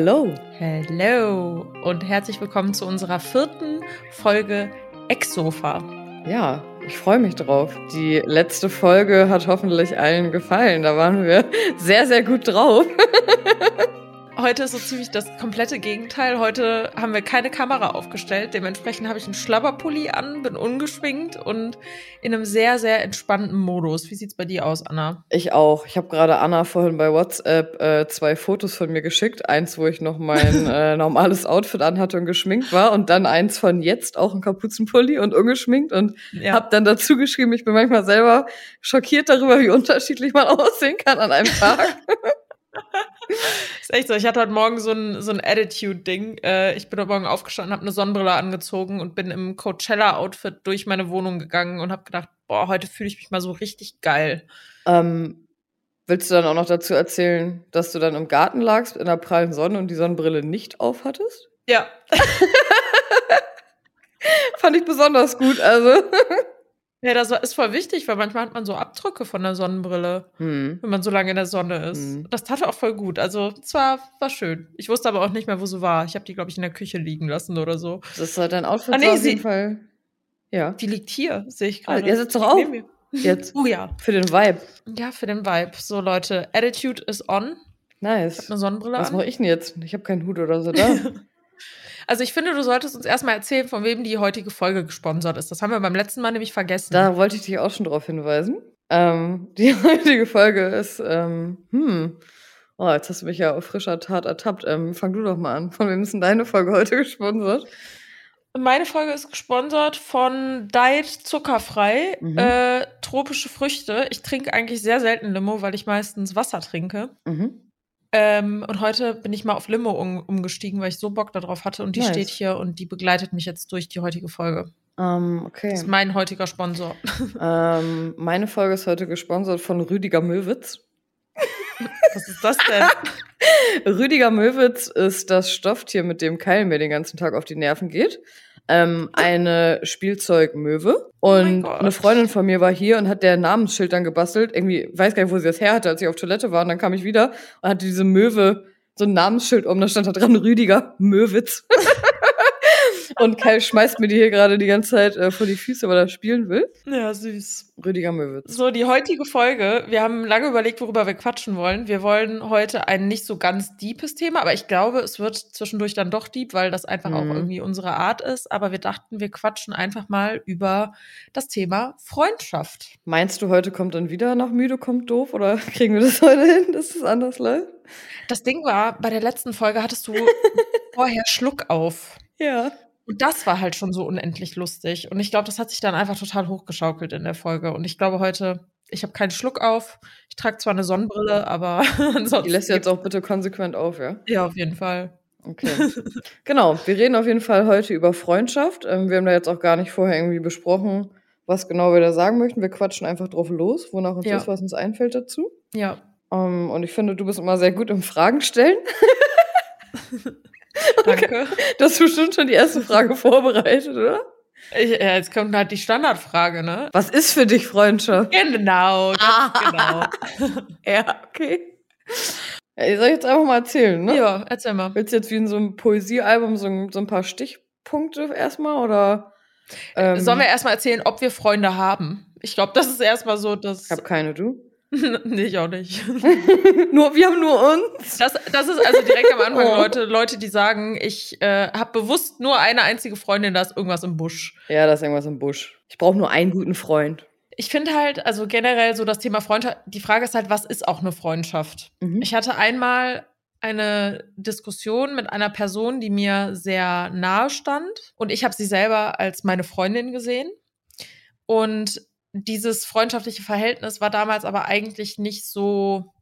Hello. Hello und herzlich willkommen zu unserer vierten Folge Exofa. Ja, ich freue mich drauf. Die letzte Folge hat hoffentlich allen gefallen. Da waren wir sehr, sehr gut drauf. Heute ist so ziemlich das komplette Gegenteil. Heute haben wir keine Kamera aufgestellt. Dementsprechend habe ich einen Schlabberpulli an, bin ungeschminkt und in einem sehr, sehr entspannten Modus. Wie sieht's bei dir aus, Anna? Ich auch. Ich habe gerade Anna vorhin bei WhatsApp äh, zwei Fotos von mir geschickt. Eins, wo ich noch mein äh, normales Outfit anhatte und geschminkt war. Und dann eins von jetzt, auch ein Kapuzenpulli und ungeschminkt. Und ja. habe dann dazu geschrieben, ich bin manchmal selber schockiert darüber, wie unterschiedlich man aussehen kann an einem Tag. ist echt so. Ich hatte heute Morgen so ein, so ein Attitude-Ding. Äh, ich bin heute Morgen aufgestanden, habe eine Sonnenbrille angezogen und bin im Coachella-Outfit durch meine Wohnung gegangen und habe gedacht, boah, heute fühle ich mich mal so richtig geil. Ähm, willst du dann auch noch dazu erzählen, dass du dann im Garten lagst in der prallen Sonne und die Sonnenbrille nicht aufhattest? Ja. Fand ich besonders gut, also. Ja, das ist voll wichtig, weil manchmal hat man so Abdrücke von der Sonnenbrille, hm. wenn man so lange in der Sonne ist. Hm. Das tat auch voll gut. Also, zwar war schön. Ich wusste aber auch nicht mehr, wo sie war. Ich habe die, glaube ich, in der Küche liegen lassen oder so. Das ist halt dein Outfit ah, nee, auf jeden Fall. Ja. Die liegt hier, sehe ich gerade. Ah, ihr sitzt doch auch. Jetzt. Oh ja. Für den Vibe. Ja, für den Vibe. So, Leute, Attitude is on. Nice. Ich habe eine Sonnenbrille Was mache ich denn jetzt? Ich habe keinen Hut oder so da. Also ich finde, du solltest uns erstmal erzählen, von wem die heutige Folge gesponsert ist. Das haben wir beim letzten Mal nämlich vergessen. Da wollte ich dich auch schon drauf hinweisen. Ähm, die heutige Folge ist, ähm, hm, oh, jetzt hast du mich ja auf frischer Tat ertappt. Ähm, fang du doch mal an. Von wem ist denn deine Folge heute gesponsert? Meine Folge ist gesponsert von Diet Zuckerfrei, mhm. äh, tropische Früchte. Ich trinke eigentlich sehr selten Limo, weil ich meistens Wasser trinke. Mhm. Ähm, und heute bin ich mal auf Limo um, umgestiegen, weil ich so Bock darauf hatte. Und die nice. steht hier und die begleitet mich jetzt durch die heutige Folge. Um, ähm, okay. Das ist mein heutiger Sponsor. Ähm, meine Folge ist heute gesponsert von Rüdiger Möwitz. Was ist das denn? Rüdiger Möwitz ist das Stofftier, mit dem Keil mir den ganzen Tag auf die Nerven geht ähm, eine Spielzeugmöwe. Und oh eine Freundin von mir war hier und hat der Namensschild dann gebastelt. Irgendwie, weiß gar nicht, wo sie das her hatte, als ich auf Toilette war. Und dann kam ich wieder und hatte diese Möwe so ein Namensschild um. Da stand da dran Rüdiger Möwitz. Und Kai schmeißt mir die hier gerade die ganze Zeit äh, vor die Füße, weil er spielen will. Ja, süß. Rüdiger Möwitz. So, die heutige Folge. Wir haben lange überlegt, worüber wir quatschen wollen. Wir wollen heute ein nicht so ganz deepes Thema, aber ich glaube, es wird zwischendurch dann doch deep, weil das einfach mhm. auch irgendwie unsere Art ist. Aber wir dachten, wir quatschen einfach mal über das Thema Freundschaft. Meinst du, heute kommt dann wieder nach müde, kommt doof? Oder kriegen wir das heute hin, dass es anders läuft? Das Ding war, bei der letzten Folge hattest du vorher Schluck auf. Ja. Und das war halt schon so unendlich lustig. Und ich glaube, das hat sich dann einfach total hochgeschaukelt in der Folge. Und ich glaube heute, ich habe keinen Schluck auf. Ich trage zwar eine Sonnenbrille, aber ansonsten. Die lässt jetzt auch bitte konsequent auf, ja? Ja, auf jeden Fall. Okay. genau, wir reden auf jeden Fall heute über Freundschaft. Ähm, wir haben da jetzt auch gar nicht vorher irgendwie besprochen, was genau wir da sagen möchten. Wir quatschen einfach drauf los, wonach uns ja. ist, was uns einfällt dazu. Ja. Um, ähm, und ich finde, du bist immer sehr gut im Fragen stellen. Danke. Du hast bestimmt schon die erste Frage vorbereitet, oder? Ich, ja, jetzt kommt halt die Standardfrage, ne? Was ist für dich Freundschaft? Genau, ah. genau. ja, okay. Ich soll jetzt einfach mal erzählen, ne? Ja, erzähl mal. Willst du jetzt wie in so einem Poesiealbum so, so ein paar Stichpunkte erstmal oder? Ähm, Sollen wir erstmal erzählen, ob wir Freunde haben? Ich glaube, das ist erstmal so, dass. Ich habe keine, du? nee, ich auch nicht. nur, wir haben nur uns. Das, das ist also direkt am Anfang oh. Leute, Leute, die sagen, ich äh, habe bewusst nur eine einzige Freundin, da ist irgendwas im Busch. Ja, da ist irgendwas im Busch. Ich brauche nur einen guten Freund. Ich finde halt, also generell so das Thema Freundschaft, die Frage ist halt, was ist auch eine Freundschaft? Mhm. Ich hatte einmal eine Diskussion mit einer Person, die mir sehr nahe stand und ich habe sie selber als meine Freundin gesehen. Und dieses freundschaftliche Verhältnis war damals aber eigentlich nicht so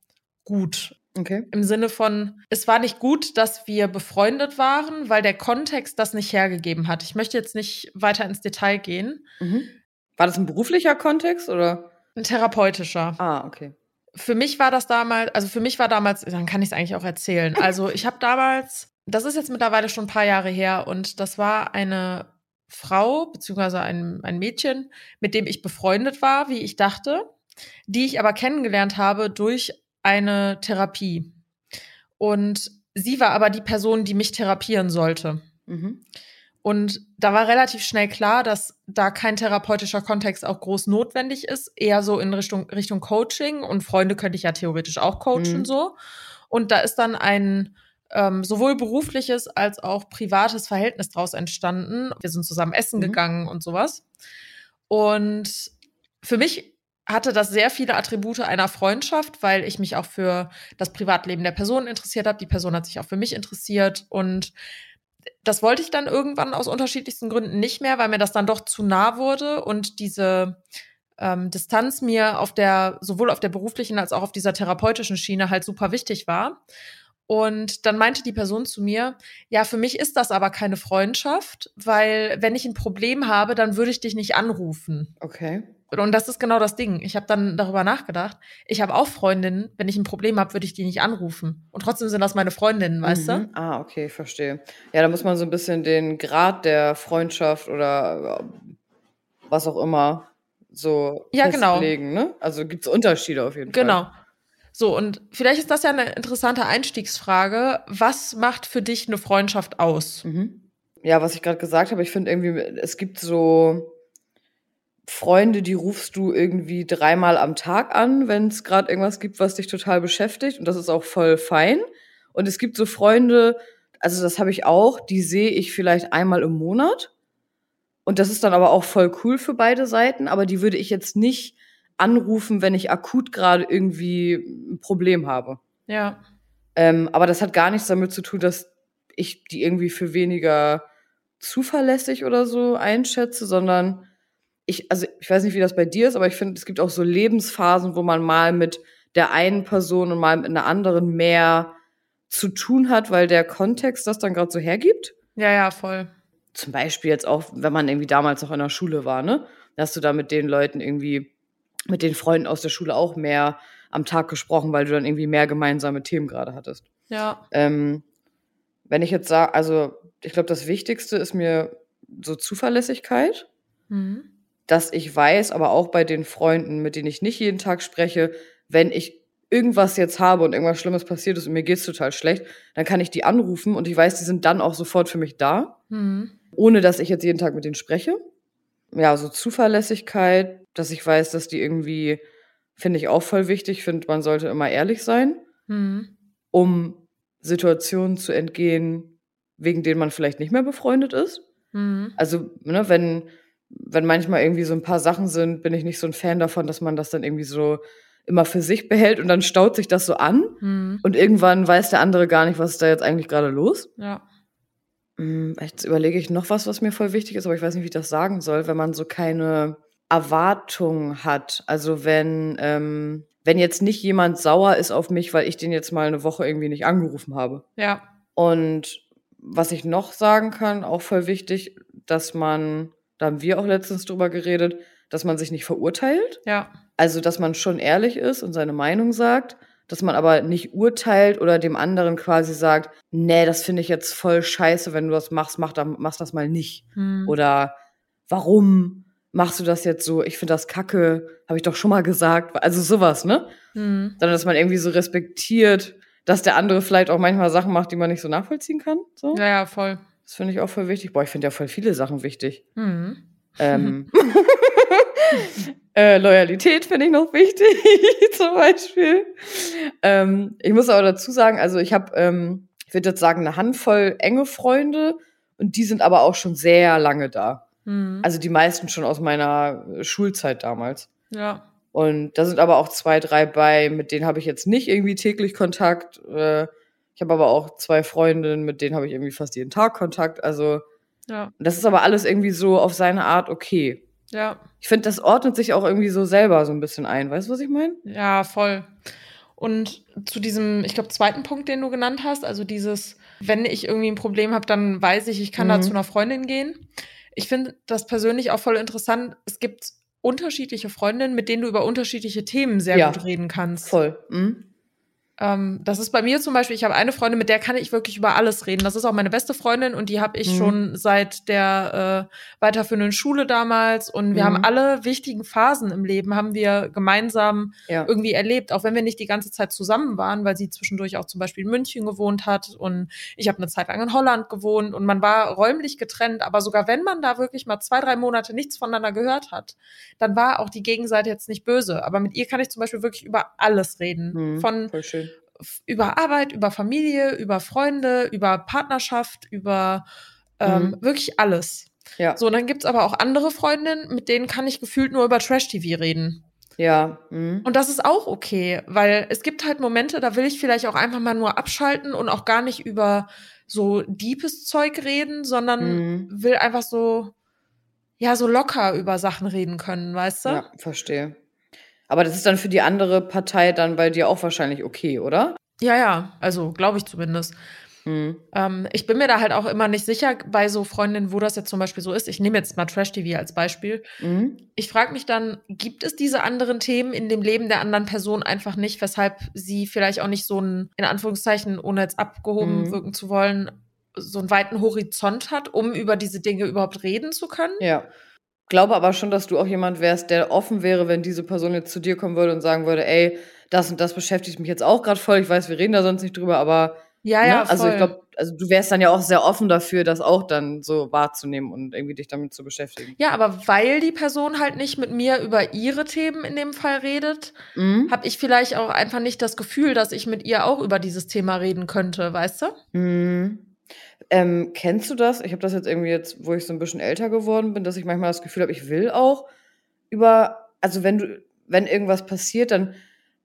gut. Okay. Im Sinne von, es war nicht gut, dass wir befreundet waren, weil der Kontext das nicht hergegeben hat. Ich möchte jetzt nicht weiter ins Detail gehen. Mhm. War das ein beruflicher Kontext oder? Ein therapeutischer. Ah, okay. Für mich war das damals, also für mich war damals, dann kann ich es eigentlich auch erzählen. Also ich habe damals, das ist jetzt mittlerweile schon ein paar Jahre her und das war eine Frau, beziehungsweise ein, ein Mädchen, mit dem ich befreundet war, wie ich dachte, die ich aber kennengelernt habe durch eine Therapie. Und sie war aber die Person, die mich therapieren sollte. Mhm. Und da war relativ schnell klar, dass da kein therapeutischer Kontext auch groß notwendig ist, eher so in Richtung, Richtung Coaching. Und Freunde könnte ich ja theoretisch auch coachen mhm. so. Und da ist dann ein ähm, sowohl berufliches als auch privates Verhältnis daraus entstanden. Wir sind zusammen essen mhm. gegangen und sowas. Und für mich hatte das sehr viele Attribute einer Freundschaft, weil ich mich auch für das Privatleben der Person interessiert habe. Die Person hat sich auch für mich interessiert und das wollte ich dann irgendwann aus unterschiedlichsten Gründen nicht mehr, weil mir das dann doch zu nah wurde und diese ähm, Distanz mir auf der sowohl auf der beruflichen als auch auf dieser therapeutischen Schiene halt super wichtig war. Und dann meinte die Person zu mir, ja, für mich ist das aber keine Freundschaft, weil wenn ich ein Problem habe, dann würde ich dich nicht anrufen. Okay. Und das ist genau das Ding. Ich habe dann darüber nachgedacht. Ich habe auch Freundinnen, wenn ich ein Problem habe, würde ich die nicht anrufen. Und trotzdem sind das meine Freundinnen, weißt mhm. du? Ah, okay, verstehe. Ja, da muss man so ein bisschen den Grad der Freundschaft oder was auch immer so ja, genau. festlegen, genau. ne? Also gibt es Unterschiede auf jeden genau. Fall. Genau. So, und vielleicht ist das ja eine interessante Einstiegsfrage. Was macht für dich eine Freundschaft aus? Mhm. Ja, was ich gerade gesagt habe, ich finde irgendwie, es gibt so Freunde, die rufst du irgendwie dreimal am Tag an, wenn es gerade irgendwas gibt, was dich total beschäftigt. Und das ist auch voll fein. Und es gibt so Freunde, also das habe ich auch, die sehe ich vielleicht einmal im Monat. Und das ist dann aber auch voll cool für beide Seiten. Aber die würde ich jetzt nicht anrufen, wenn ich akut gerade irgendwie ein Problem habe. Ja. Ähm, aber das hat gar nichts damit zu tun, dass ich die irgendwie für weniger zuverlässig oder so einschätze, sondern ich, also ich weiß nicht, wie das bei dir ist, aber ich finde, es gibt auch so Lebensphasen, wo man mal mit der einen Person und mal mit einer anderen mehr zu tun hat, weil der Kontext das dann gerade so hergibt. Ja, ja, voll. Zum Beispiel jetzt auch, wenn man irgendwie damals noch in der Schule war, ne? Da hast du da mit den Leuten irgendwie mit den Freunden aus der Schule auch mehr am Tag gesprochen, weil du dann irgendwie mehr gemeinsame Themen gerade hattest. Ja. Ähm, wenn ich jetzt sage, also ich glaube, das Wichtigste ist mir so Zuverlässigkeit, mhm. dass ich weiß, aber auch bei den Freunden, mit denen ich nicht jeden Tag spreche, wenn ich irgendwas jetzt habe und irgendwas Schlimmes passiert ist und mir geht's total schlecht, dann kann ich die anrufen und ich weiß, die sind dann auch sofort für mich da, mhm. ohne dass ich jetzt jeden Tag mit denen spreche. Ja, so Zuverlässigkeit, dass ich weiß, dass die irgendwie, finde ich auch voll wichtig, finde, man sollte immer ehrlich sein, mhm. um Situationen zu entgehen, wegen denen man vielleicht nicht mehr befreundet ist. Mhm. Also, ne, wenn, wenn manchmal irgendwie so ein paar Sachen sind, bin ich nicht so ein Fan davon, dass man das dann irgendwie so immer für sich behält und dann staut sich das so an mhm. und irgendwann weiß der andere gar nicht, was ist da jetzt eigentlich gerade los. Ja. Hm, jetzt überlege ich noch was, was mir voll wichtig ist, aber ich weiß nicht, wie ich das sagen soll, wenn man so keine Erwartung hat. Also wenn, ähm, wenn jetzt nicht jemand sauer ist auf mich, weil ich den jetzt mal eine Woche irgendwie nicht angerufen habe. Ja. Und was ich noch sagen kann, auch voll wichtig, dass man, da haben wir auch letztens drüber geredet, dass man sich nicht verurteilt. Ja. Also, dass man schon ehrlich ist und seine Meinung sagt, dass man aber nicht urteilt oder dem anderen quasi sagt, nee, das finde ich jetzt voll scheiße, wenn du das machst, mach, dann, mach das mal nicht. Hm. Oder warum? Machst du das jetzt so, ich finde das kacke, habe ich doch schon mal gesagt. Also sowas, ne? Mhm. Sondern dass man irgendwie so respektiert, dass der andere vielleicht auch manchmal Sachen macht, die man nicht so nachvollziehen kann. So. Ja, ja, voll. Das finde ich auch voll wichtig. Boah, ich finde ja voll viele Sachen wichtig. Mhm. Ähm, äh, Loyalität finde ich noch wichtig, zum Beispiel. Ähm, ich muss aber dazu sagen, also ich habe, ähm, ich würde jetzt sagen, eine Handvoll enge Freunde und die sind aber auch schon sehr lange da. Mhm. Also die meisten schon aus meiner äh, Schulzeit damals. Ja. Und da sind aber auch zwei, drei bei, mit denen habe ich jetzt nicht irgendwie täglich Kontakt. Äh, ich habe aber auch zwei Freundinnen, mit denen habe ich irgendwie fast jeden Tag Kontakt. Also ja. das ist aber alles irgendwie so auf seine Art okay. Ja. Ich finde, das ordnet sich auch irgendwie so selber so ein bisschen ein. Weißt du, was ich meine? Ja, voll. Und zu diesem, ich glaube, zweiten Punkt, den du genannt hast, also dieses, wenn ich irgendwie ein Problem habe, dann weiß ich, ich kann mhm. da zu einer Freundin gehen ich finde das persönlich auch voll interessant. Es gibt unterschiedliche Freundinnen, mit denen du über unterschiedliche Themen sehr ja, gut reden kannst. Voll. Mhm. Ähm, das ist bei mir zum Beispiel, ich habe eine Freundin, mit der kann ich wirklich über alles reden. Das ist auch meine beste Freundin und die habe ich mhm. schon seit der äh, weiterführenden Schule damals. Und wir mhm. haben alle wichtigen Phasen im Leben, haben wir gemeinsam ja. irgendwie erlebt, auch wenn wir nicht die ganze Zeit zusammen waren, weil sie zwischendurch auch zum Beispiel in München gewohnt hat und ich habe eine Zeit lang in Holland gewohnt und man war räumlich getrennt, aber sogar wenn man da wirklich mal zwei, drei Monate nichts voneinander gehört hat, dann war auch die Gegenseite jetzt nicht böse. Aber mit ihr kann ich zum Beispiel wirklich über alles reden. Mhm, von über Arbeit, über Familie, über Freunde, über Partnerschaft, über ähm, mhm. wirklich alles. Ja. So, und dann gibt's aber auch andere Freundinnen, mit denen kann ich gefühlt nur über Trash-TV reden. Ja. Mhm. Und das ist auch okay, weil es gibt halt Momente, da will ich vielleicht auch einfach mal nur abschalten und auch gar nicht über so deepes Zeug reden, sondern mhm. will einfach so, ja, so locker über Sachen reden können, weißt du? Ja, verstehe. Aber das ist dann für die andere Partei dann bei dir auch wahrscheinlich okay, oder? Ja, ja, also glaube ich zumindest. Mhm. Ähm, ich bin mir da halt auch immer nicht sicher bei so Freundinnen, wo das jetzt zum Beispiel so ist. Ich nehme jetzt mal Trash TV als Beispiel. Mhm. Ich frage mich dann, gibt es diese anderen Themen in dem Leben der anderen Person einfach nicht, weshalb sie vielleicht auch nicht so einen, in Anführungszeichen, ohne jetzt abgehoben mhm. wirken zu wollen, so einen weiten Horizont hat, um über diese Dinge überhaupt reden zu können? Ja glaube aber schon, dass du auch jemand wärst, der offen wäre, wenn diese Person jetzt zu dir kommen würde und sagen würde, ey, das und das beschäftigt mich jetzt auch gerade voll. Ich weiß, wir reden da sonst nicht drüber, aber ja, ja, ne? also ich glaube, also du wärst dann ja auch sehr offen dafür, das auch dann so wahrzunehmen und irgendwie dich damit zu beschäftigen. Ja, aber weil die Person halt nicht mit mir über ihre Themen in dem Fall redet, mhm. habe ich vielleicht auch einfach nicht das Gefühl, dass ich mit ihr auch über dieses Thema reden könnte, weißt du? Mhm. Ähm, kennst du das? Ich habe das jetzt irgendwie jetzt, wo ich so ein bisschen älter geworden bin, dass ich manchmal das Gefühl habe, ich will auch über, also wenn du, wenn irgendwas passiert, dann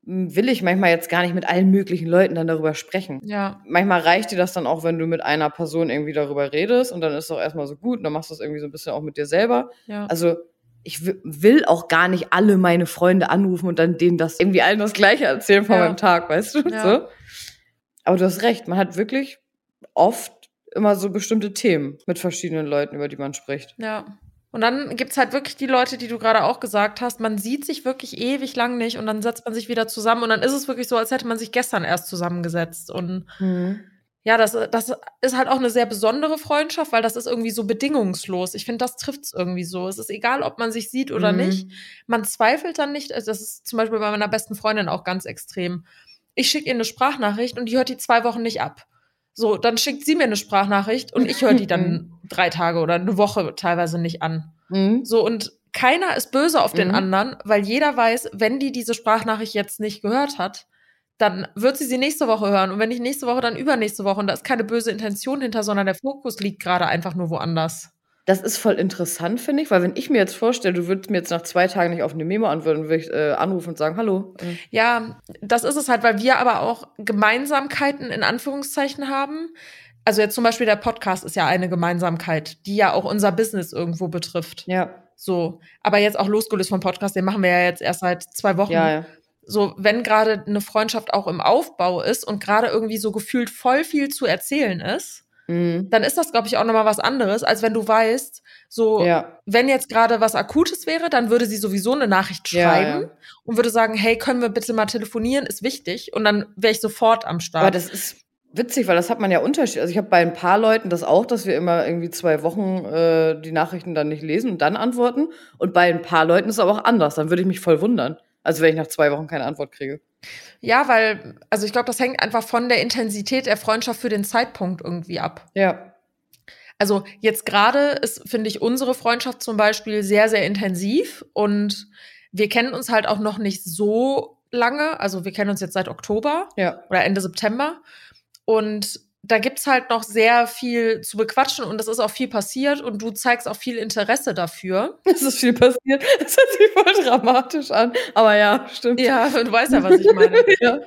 will ich manchmal jetzt gar nicht mit allen möglichen Leuten dann darüber sprechen. Ja. Manchmal reicht dir das dann auch, wenn du mit einer Person irgendwie darüber redest und dann ist es auch erstmal so gut und dann machst du das irgendwie so ein bisschen auch mit dir selber. Ja. Also ich will auch gar nicht alle meine Freunde anrufen und dann denen das irgendwie allen das Gleiche erzählen von ja. meinem Tag, weißt du? Ja. So. Aber du hast recht, man hat wirklich oft immer so bestimmte Themen mit verschiedenen Leuten, über die man spricht. Ja. Und dann gibt's halt wirklich die Leute, die du gerade auch gesagt hast. Man sieht sich wirklich ewig lang nicht und dann setzt man sich wieder zusammen und dann ist es wirklich so, als hätte man sich gestern erst zusammengesetzt. Und mhm. ja, das, das ist halt auch eine sehr besondere Freundschaft, weil das ist irgendwie so bedingungslos. Ich finde, das trifft's irgendwie so. Es ist egal, ob man sich sieht oder mhm. nicht. Man zweifelt dann nicht. Also das ist zum Beispiel bei meiner besten Freundin auch ganz extrem. Ich schicke ihr eine Sprachnachricht und die hört die zwei Wochen nicht ab. So, dann schickt sie mir eine Sprachnachricht und ich höre die dann drei Tage oder eine Woche teilweise nicht an. Mhm. So, und keiner ist böse auf den mhm. anderen, weil jeder weiß, wenn die diese Sprachnachricht jetzt nicht gehört hat, dann wird sie sie nächste Woche hören. Und wenn nicht nächste Woche, dann übernächste Woche. Und da ist keine böse Intention hinter, sondern der Fokus liegt gerade einfach nur woanders. Das ist voll interessant, finde ich, weil wenn ich mir jetzt vorstelle, du würdest mir jetzt nach zwei Tagen nicht auf eine Memo antworten, würde ich äh, anrufen und sagen, hallo. Ja, das ist es halt, weil wir aber auch Gemeinsamkeiten in Anführungszeichen haben. Also jetzt zum Beispiel der Podcast ist ja eine Gemeinsamkeit, die ja auch unser Business irgendwo betrifft. Ja. So, aber jetzt auch losgelöst vom Podcast, den machen wir ja jetzt erst seit zwei Wochen. Ja, ja. So, wenn gerade eine Freundschaft auch im Aufbau ist und gerade irgendwie so gefühlt voll viel zu erzählen ist, Mhm. dann ist das, glaube ich, auch nochmal was anderes, als wenn du weißt, so, ja. wenn jetzt gerade was Akutes wäre, dann würde sie sowieso eine Nachricht schreiben ja, ja. und würde sagen, hey, können wir bitte mal telefonieren, ist wichtig. Und dann wäre ich sofort am Start. Aber das ist witzig, weil das hat man ja unterschiedlich. Also ich habe bei ein paar Leuten das auch, dass wir immer irgendwie zwei Wochen äh, die Nachrichten dann nicht lesen und dann antworten. Und bei ein paar Leuten ist es aber auch anders. Dann würde ich mich voll wundern. Also wenn ich nach zwei Wochen keine Antwort kriege. Ja, weil, also ich glaube, das hängt einfach von der Intensität der Freundschaft für den Zeitpunkt irgendwie ab. Ja. Also jetzt gerade ist, finde ich, unsere Freundschaft zum Beispiel sehr, sehr intensiv und wir kennen uns halt auch noch nicht so lange. Also wir kennen uns jetzt seit Oktober ja. oder Ende September. Und da gibt's halt noch sehr viel zu bequatschen und es ist auch viel passiert und du zeigst auch viel Interesse dafür. Es ist viel passiert. Das hört sich voll dramatisch an. Aber ja, stimmt. Ja, du weißt ja, was ich meine. ja.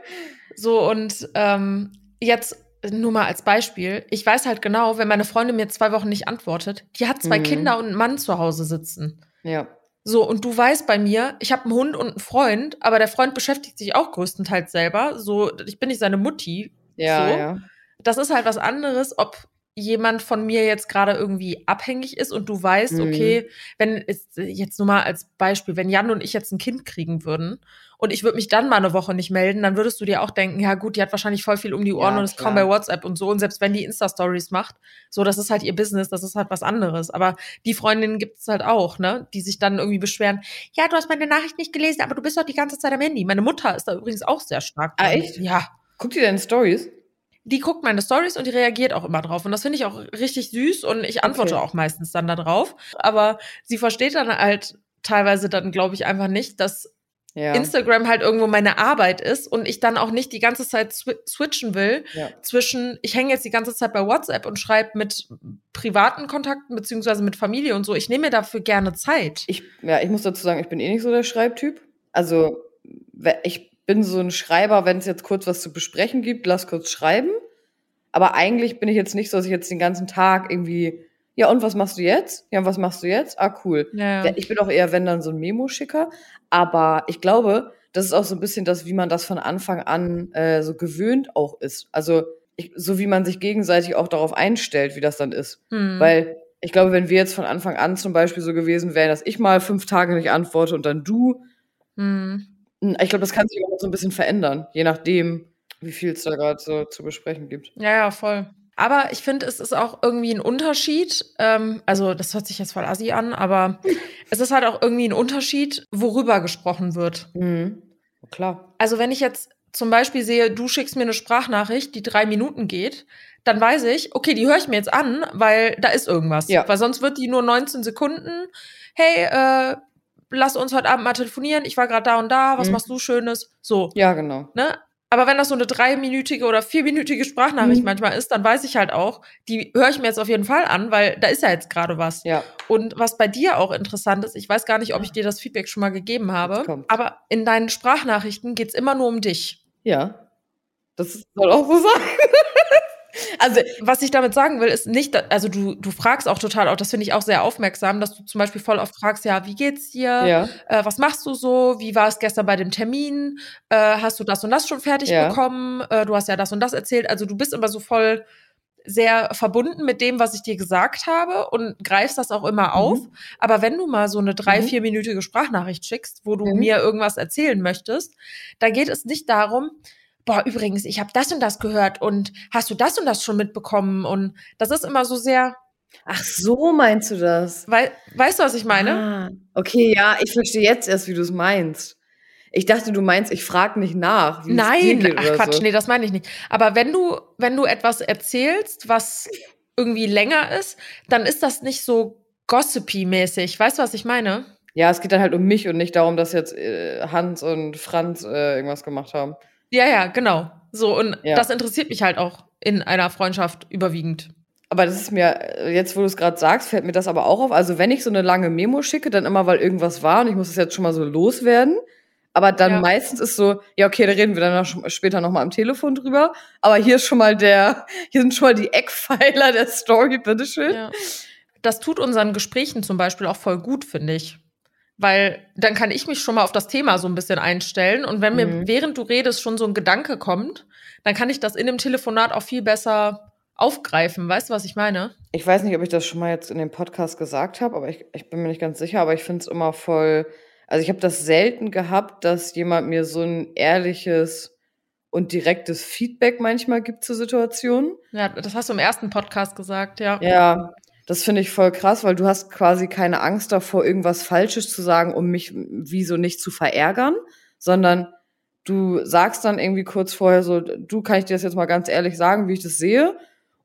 So, und ähm, jetzt nur mal als Beispiel. Ich weiß halt genau, wenn meine Freundin mir zwei Wochen nicht antwortet, die hat zwei mhm. Kinder und einen Mann zu Hause sitzen. Ja. So, und du weißt bei mir, ich habe einen Hund und einen Freund, aber der Freund beschäftigt sich auch größtenteils selber. So, ich bin nicht seine Mutti. Ja, so. ja das ist halt was anderes, ob jemand von mir jetzt gerade irgendwie abhängig ist und du weißt, mhm. okay, wenn jetzt nur mal als Beispiel, wenn Jan und ich jetzt ein Kind kriegen würden und ich würde mich dann mal eine Woche nicht melden, dann würdest du dir auch denken, ja gut, die hat wahrscheinlich voll viel um die Ohren ja, und ist kaum bei WhatsApp und so und selbst wenn die Insta-Stories macht, so, das ist halt ihr Business, das ist halt was anderes. Aber die Freundinnen gibt es halt auch, ne, die sich dann irgendwie beschweren, ja, du hast meine Nachricht nicht gelesen, aber du bist doch die ganze Zeit am Handy. Meine Mutter ist da übrigens auch sehr stark. Ah, echt? Ja. Guckt ihr denn Stories? Die guckt meine Stories und die reagiert auch immer drauf. Und das finde ich auch richtig süß und ich antworte okay. auch meistens dann darauf. Aber sie versteht dann halt teilweise dann, glaube ich, einfach nicht, dass ja. Instagram halt irgendwo meine Arbeit ist und ich dann auch nicht die ganze Zeit sw switchen will ja. zwischen, ich hänge jetzt die ganze Zeit bei WhatsApp und schreibe mit privaten Kontakten beziehungsweise mit Familie und so. Ich nehme mir dafür gerne Zeit. Ich, ja, ich muss dazu sagen, ich bin eh nicht so der Schreibtyp. Also ich bin so ein Schreiber, wenn es jetzt kurz was zu besprechen gibt, lass kurz schreiben. Aber eigentlich bin ich jetzt nicht so, dass ich jetzt den ganzen Tag irgendwie, ja, und was machst du jetzt? Ja, und was machst du jetzt? Ah, cool. Ja. Ich bin auch eher, wenn dann so ein Memo-Schicker. Aber ich glaube, das ist auch so ein bisschen das, wie man das von Anfang an äh, so gewöhnt auch ist. Also, ich, so wie man sich gegenseitig auch darauf einstellt, wie das dann ist. Hm. Weil ich glaube, wenn wir jetzt von Anfang an zum Beispiel so gewesen wären, dass ich mal fünf Tage nicht antworte und dann du, hm. Ich glaube, das kann sich auch so ein bisschen verändern, je nachdem, wie viel es da gerade so zu besprechen gibt. Ja, ja, voll. Aber ich finde, es ist auch irgendwie ein Unterschied. Ähm, also, das hört sich jetzt voll assi an, aber es ist halt auch irgendwie ein Unterschied, worüber gesprochen wird. Mhm. Klar. Also, wenn ich jetzt zum Beispiel sehe, du schickst mir eine Sprachnachricht, die drei Minuten geht, dann weiß ich, okay, die höre ich mir jetzt an, weil da ist irgendwas. Ja. Weil sonst wird die nur 19 Sekunden. Hey, äh, lass uns heute Abend mal telefonieren, ich war gerade da und da, was mhm. machst du Schönes? So. Ja, genau. Ne? Aber wenn das so eine dreiminütige oder vierminütige Sprachnachricht mhm. manchmal ist, dann weiß ich halt auch, die höre ich mir jetzt auf jeden Fall an, weil da ist ja jetzt gerade was. Ja. Und was bei dir auch interessant ist, ich weiß gar nicht, ob ich dir das Feedback schon mal gegeben habe, aber in deinen Sprachnachrichten geht es immer nur um dich. Ja. Das soll auch so sein. Also, was ich damit sagen will, ist nicht, also du, du fragst auch total, auch das finde ich auch sehr aufmerksam, dass du zum Beispiel voll oft fragst, ja, wie geht's dir? Ja. Äh, was machst du so? Wie war es gestern bei dem Termin? Äh, hast du das und das schon fertig ja. bekommen? Äh, du hast ja das und das erzählt. Also du bist immer so voll sehr verbunden mit dem, was ich dir gesagt habe und greifst das auch immer auf. Mhm. Aber wenn du mal so eine drei, mhm. vierminütige Sprachnachricht schickst, wo du mhm. mir irgendwas erzählen möchtest, da geht es nicht darum, boah, übrigens, ich habe das und das gehört und hast du das und das schon mitbekommen? Und das ist immer so sehr. Ach, so meinst du das? Wei weißt du, was ich meine? Ah, okay, ja, ich verstehe jetzt erst, wie du es meinst. Ich dachte, du meinst, ich frage nicht nach. Nein, ach Quatsch, so. nee, das meine ich nicht. Aber wenn du, wenn du etwas erzählst, was irgendwie länger ist, dann ist das nicht so gossipy-mäßig. Weißt du, was ich meine? Ja, es geht dann halt um mich und nicht darum, dass jetzt äh, Hans und Franz äh, irgendwas gemacht haben. Ja, ja, genau. So, und ja. das interessiert mich halt auch in einer Freundschaft überwiegend. Aber das ist mir, jetzt wo du es gerade sagst, fällt mir das aber auch auf. Also wenn ich so eine lange Memo schicke, dann immer, weil irgendwas war und ich muss es jetzt schon mal so loswerden. Aber dann ja. meistens ist so, ja, okay, da reden wir dann noch, später nochmal am Telefon drüber. Aber hier ist schon mal der, hier sind schon mal die Eckpfeiler der Story, bitteschön. Ja. Das tut unseren Gesprächen zum Beispiel auch voll gut, finde ich. Weil dann kann ich mich schon mal auf das Thema so ein bisschen einstellen. Und wenn mir mhm. während du redest schon so ein Gedanke kommt, dann kann ich das in dem Telefonat auch viel besser aufgreifen. Weißt du, was ich meine? Ich weiß nicht, ob ich das schon mal jetzt in dem Podcast gesagt habe, aber ich, ich bin mir nicht ganz sicher. Aber ich finde es immer voll. Also ich habe das selten gehabt, dass jemand mir so ein ehrliches und direktes Feedback manchmal gibt zur Situation. Ja, das hast du im ersten Podcast gesagt, ja. Ja, das finde ich voll krass, weil du hast quasi keine Angst davor, irgendwas Falsches zu sagen, um mich wieso nicht zu verärgern, sondern du sagst dann irgendwie kurz vorher so, du kann ich dir das jetzt mal ganz ehrlich sagen, wie ich das sehe.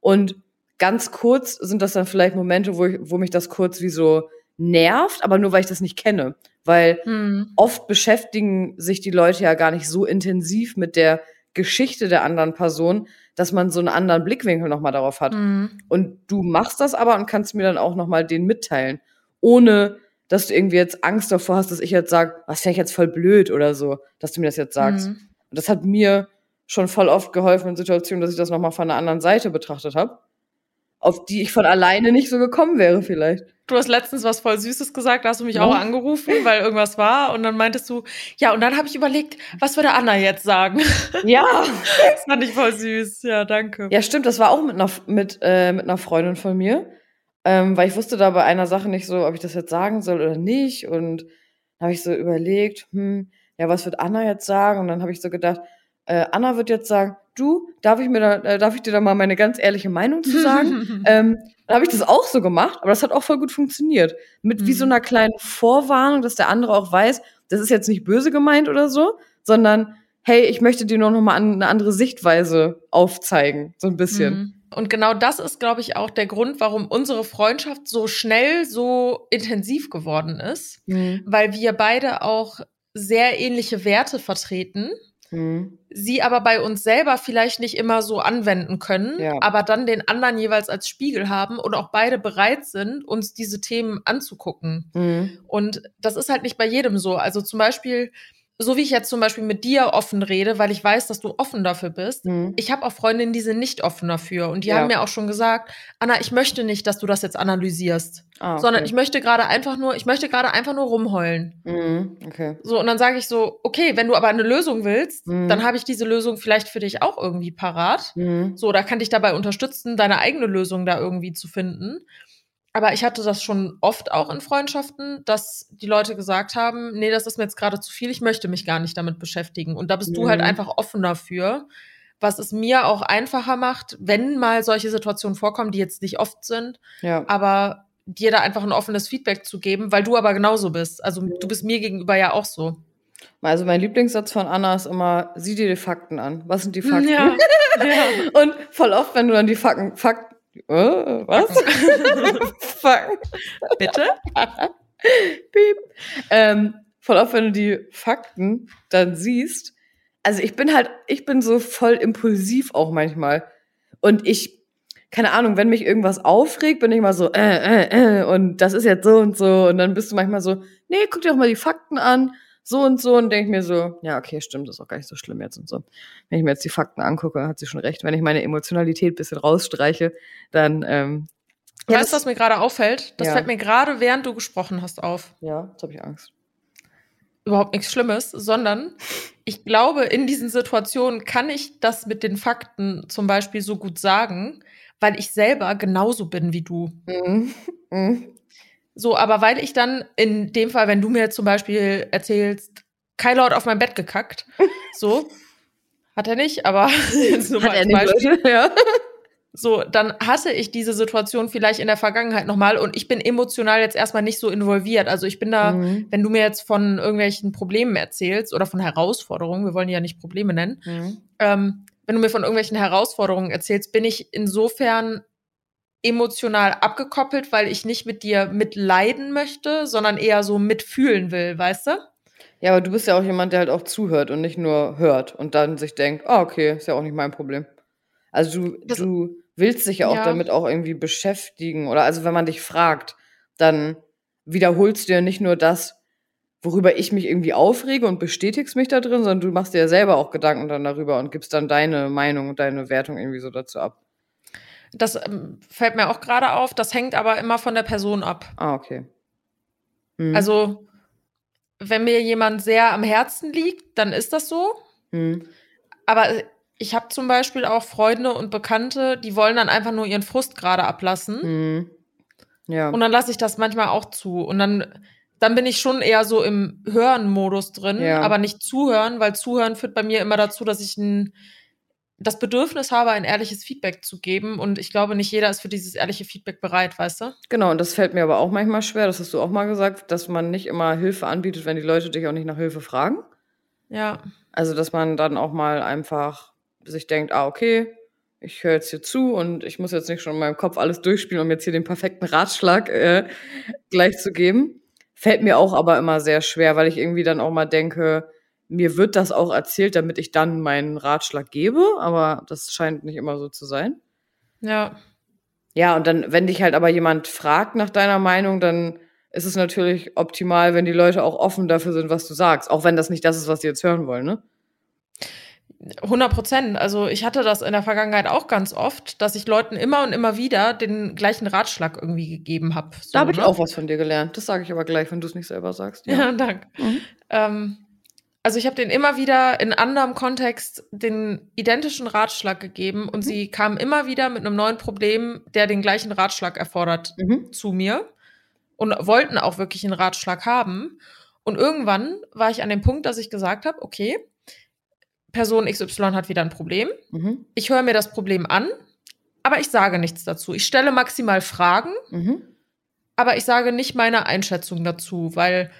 Und ganz kurz sind das dann vielleicht Momente, wo, ich, wo mich das kurz wie so nervt, aber nur weil ich das nicht kenne. Weil hm. oft beschäftigen sich die Leute ja gar nicht so intensiv mit der Geschichte der anderen Person, dass man so einen anderen Blickwinkel nochmal darauf hat. Mhm. Und du machst das aber und kannst mir dann auch nochmal den mitteilen, ohne dass du irgendwie jetzt Angst davor hast, dass ich jetzt sage, was wäre ich jetzt voll blöd oder so, dass du mir das jetzt sagst. Mhm. Und das hat mir schon voll oft geholfen in Situationen, dass ich das nochmal von einer anderen Seite betrachtet habe. Auf die ich von alleine nicht so gekommen wäre vielleicht. Du hast letztens was voll Süßes gesagt, da hast du mich ja. auch angerufen, weil irgendwas war. Und dann meintest du, ja, und dann habe ich überlegt, was würde Anna jetzt sagen? Ja. das fand ich voll süß. Ja, danke. Ja, stimmt, das war auch mit einer, mit, äh, mit einer Freundin von mir. Ähm, weil ich wusste da bei einer Sache nicht so, ob ich das jetzt sagen soll oder nicht. Und habe ich so überlegt, hm, ja, was wird Anna jetzt sagen? Und dann habe ich so gedacht, äh, Anna wird jetzt sagen, du, darf ich mir da, äh, darf ich dir da mal meine ganz ehrliche Meinung zu sagen? ähm, dann habe ich das auch so gemacht, aber das hat auch voll gut funktioniert. Mit mhm. wie so mhm. einer kleinen Vorwarnung, dass der andere auch weiß, das ist jetzt nicht böse gemeint oder so, sondern hey, ich möchte dir nur noch mal eine andere Sichtweise aufzeigen, so ein bisschen. Mhm. Und genau das ist, glaube ich, auch der Grund, warum unsere Freundschaft so schnell so intensiv geworden ist, mhm. weil wir beide auch sehr ähnliche Werte vertreten Mhm. sie aber bei uns selber vielleicht nicht immer so anwenden können, ja. aber dann den anderen jeweils als Spiegel haben und auch beide bereit sind, uns diese Themen anzugucken. Mhm. Und das ist halt nicht bei jedem so. Also zum Beispiel, so wie ich jetzt zum Beispiel mit dir offen rede, weil ich weiß, dass du offen dafür bist. Mhm. Ich habe auch Freundinnen, die sind nicht offen dafür. Und die ja. haben mir auch schon gesagt, Anna, ich möchte nicht, dass du das jetzt analysierst. Ah, okay. Sondern ich möchte gerade einfach nur, ich möchte gerade einfach nur rumheulen. Mhm, okay. So, und dann sage ich so, okay, wenn du aber eine Lösung willst, mhm. dann habe ich diese Lösung vielleicht für dich auch irgendwie parat. Mhm. So, da kann dich dabei unterstützen, deine eigene Lösung da irgendwie zu finden. Aber ich hatte das schon oft auch in Freundschaften, dass die Leute gesagt haben, nee, das ist mir jetzt gerade zu viel, ich möchte mich gar nicht damit beschäftigen. Und da bist mhm. du halt mhm. einfach offen dafür, was es mir auch einfacher macht, wenn mal solche Situationen vorkommen, die jetzt nicht oft sind, ja. aber dir da einfach ein offenes Feedback zu geben, weil du aber genauso bist. Also du bist mir gegenüber ja auch so. Also mein Lieblingssatz von Anna ist immer, sieh dir die Fakten an. Was sind die Fakten? Ja, ja. Und voll oft, wenn du dann die Fakten, Fakten Oh, was? Fuck. Bitte? Piep. Ähm, voll auf, wenn du die Fakten dann siehst. Also ich bin halt, ich bin so voll impulsiv auch manchmal. Und ich, keine Ahnung, wenn mich irgendwas aufregt, bin ich mal so, äh, äh, äh, und das ist jetzt so und so. Und dann bist du manchmal so, nee, guck dir doch mal die Fakten an so und so und denke mir so, ja, okay, stimmt, das ist auch gar nicht so schlimm jetzt und so. Wenn ich mir jetzt die Fakten angucke, hat sie schon recht. Wenn ich meine Emotionalität bisschen rausstreiche, dann. Ähm, ja, weißt du, was mir gerade auffällt? Das ja. fällt mir gerade, während du gesprochen hast, auf. Ja, jetzt habe ich Angst. Überhaupt nichts Schlimmes, sondern ich glaube, in diesen Situationen kann ich das mit den Fakten zum Beispiel so gut sagen, weil ich selber genauso bin wie du. Mhm. Mhm. So, aber weil ich dann in dem Fall, wenn du mir zum Beispiel erzählst, Kylo hat auf mein Bett gekackt, so, hat er nicht, aber jetzt nur hat mal als Beispiel. Nicht, ja. So, dann hatte ich diese Situation vielleicht in der Vergangenheit nochmal und ich bin emotional jetzt erstmal nicht so involviert. Also ich bin da, mhm. wenn du mir jetzt von irgendwelchen Problemen erzählst oder von Herausforderungen, wir wollen ja nicht Probleme nennen, mhm. ähm, wenn du mir von irgendwelchen Herausforderungen erzählst, bin ich insofern emotional abgekoppelt, weil ich nicht mit dir mitleiden möchte, sondern eher so mitfühlen will, weißt du? Ja, aber du bist ja auch jemand, der halt auch zuhört und nicht nur hört und dann sich denkt, ah, oh, okay, ist ja auch nicht mein Problem. Also du, das, du willst dich ja auch ja. damit auch irgendwie beschäftigen. Oder also wenn man dich fragt, dann wiederholst du ja nicht nur das, worüber ich mich irgendwie aufrege und bestätigst mich da drin, sondern du machst dir ja selber auch Gedanken dann darüber und gibst dann deine Meinung und deine Wertung irgendwie so dazu ab. Das ähm, fällt mir auch gerade auf. Das hängt aber immer von der Person ab. Ah, okay. Mhm. Also, wenn mir jemand sehr am Herzen liegt, dann ist das so. Mhm. Aber ich habe zum Beispiel auch Freunde und Bekannte, die wollen dann einfach nur ihren Frust gerade ablassen. Mhm. Ja. Und dann lasse ich das manchmal auch zu. Und dann, dann bin ich schon eher so im Hören-Modus drin, ja. aber nicht zuhören, weil zuhören führt bei mir immer dazu, dass ich ein das Bedürfnis habe, ein ehrliches Feedback zu geben. Und ich glaube, nicht jeder ist für dieses ehrliche Feedback bereit, weißt du? Genau, und das fällt mir aber auch manchmal schwer, das hast du auch mal gesagt, dass man nicht immer Hilfe anbietet, wenn die Leute dich auch nicht nach Hilfe fragen. Ja. Also, dass man dann auch mal einfach sich denkt, ah, okay, ich höre jetzt hier zu und ich muss jetzt nicht schon in meinem Kopf alles durchspielen, um jetzt hier den perfekten Ratschlag äh, gleich zu geben. Fällt mir auch aber immer sehr schwer, weil ich irgendwie dann auch mal denke, mir wird das auch erzählt, damit ich dann meinen Ratschlag gebe, aber das scheint nicht immer so zu sein. Ja. Ja, und dann, wenn dich halt aber jemand fragt nach deiner Meinung, dann ist es natürlich optimal, wenn die Leute auch offen dafür sind, was du sagst, auch wenn das nicht das ist, was sie jetzt hören wollen, ne? 100 Prozent. Also ich hatte das in der Vergangenheit auch ganz oft, dass ich Leuten immer und immer wieder den gleichen Ratschlag irgendwie gegeben habe. So, da habe ich ne? auch was von dir gelernt. Das sage ich aber gleich, wenn du es nicht selber sagst. Ja, ja danke. Mhm. Ähm, also ich habe den immer wieder in anderem Kontext den identischen Ratschlag gegeben und mhm. sie kamen immer wieder mit einem neuen Problem, der den gleichen Ratschlag erfordert, mhm. zu mir und wollten auch wirklich einen Ratschlag haben. Und irgendwann war ich an dem Punkt, dass ich gesagt habe, okay, Person XY hat wieder ein Problem. Mhm. Ich höre mir das Problem an, aber ich sage nichts dazu. Ich stelle maximal Fragen, mhm. aber ich sage nicht meine Einschätzung dazu, weil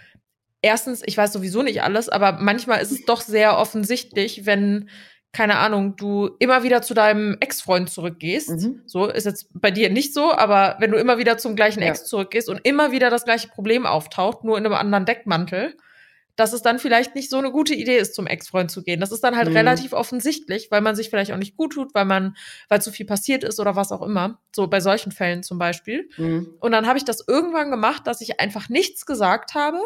erstens, ich weiß sowieso nicht alles, aber manchmal ist es doch sehr offensichtlich, wenn keine Ahnung, du immer wieder zu deinem Ex-Freund zurückgehst. Mhm. So ist jetzt bei dir nicht so, aber wenn du immer wieder zum gleichen Ex zurückgehst und immer wieder das gleiche Problem auftaucht, nur in einem anderen Deckmantel, dass es dann vielleicht nicht so eine gute Idee ist, zum Ex-Freund zu gehen. Das ist dann halt mhm. relativ offensichtlich, weil man sich vielleicht auch nicht gut tut, weil man, weil zu viel passiert ist oder was auch immer. So bei solchen Fällen zum Beispiel. Mhm. Und dann habe ich das irgendwann gemacht, dass ich einfach nichts gesagt habe,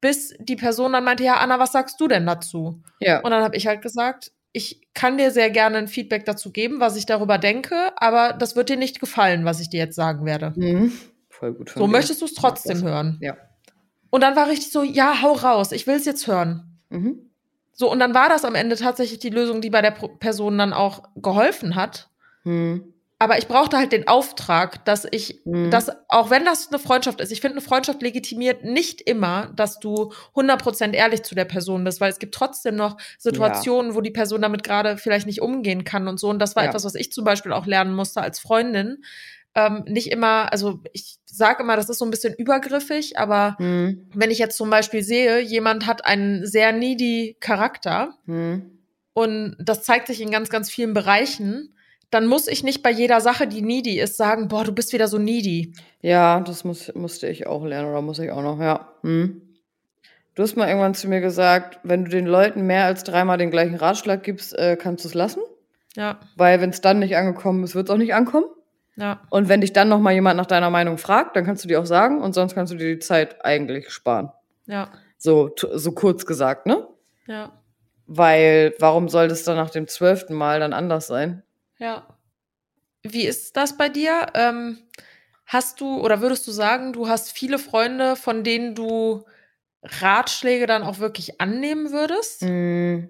bis die Person dann meinte, ja, Anna, was sagst du denn dazu? Ja. Und dann habe ich halt gesagt, ich kann dir sehr gerne ein Feedback dazu geben, was ich darüber denke, aber das wird dir nicht gefallen, was ich dir jetzt sagen werde. Mhm. Voll gut. so dir. möchtest du es trotzdem hören. Ja. Und dann war richtig so, ja, hau raus, ich will es jetzt hören. Mhm. So, und dann war das am Ende tatsächlich die Lösung, die bei der Person dann auch geholfen hat. Mhm. Aber ich brauchte halt den Auftrag, dass ich, mhm. dass, auch wenn das eine Freundschaft ist, ich finde, eine Freundschaft legitimiert nicht immer, dass du 100% ehrlich zu der Person bist, weil es gibt trotzdem noch Situationen, ja. wo die Person damit gerade vielleicht nicht umgehen kann und so. Und das war ja. etwas, was ich zum Beispiel auch lernen musste als Freundin, ähm, nicht immer, also ich sage immer, das ist so ein bisschen übergriffig, aber mhm. wenn ich jetzt zum Beispiel sehe, jemand hat einen sehr needy Charakter mhm. und das zeigt sich in ganz, ganz vielen Bereichen, dann muss ich nicht bei jeder Sache, die needy ist, sagen, boah, du bist wieder so needy. Ja, das muss, musste ich auch lernen oder muss ich auch noch, ja. Hm. Du hast mal irgendwann zu mir gesagt, wenn du den Leuten mehr als dreimal den gleichen Ratschlag gibst, äh, kannst du es lassen. Ja. Weil wenn es dann nicht angekommen ist, wird es auch nicht ankommen. Ja. Und wenn dich dann noch mal jemand nach deiner Meinung fragt, dann kannst du die auch sagen und sonst kannst du dir die Zeit eigentlich sparen. Ja. So, so kurz gesagt, ne? Ja. Weil, warum soll das dann nach dem zwölften Mal dann anders sein? Ja. Wie ist das bei dir? Ähm, hast du oder würdest du sagen, du hast viele Freunde, von denen du Ratschläge dann auch wirklich annehmen würdest? Mm,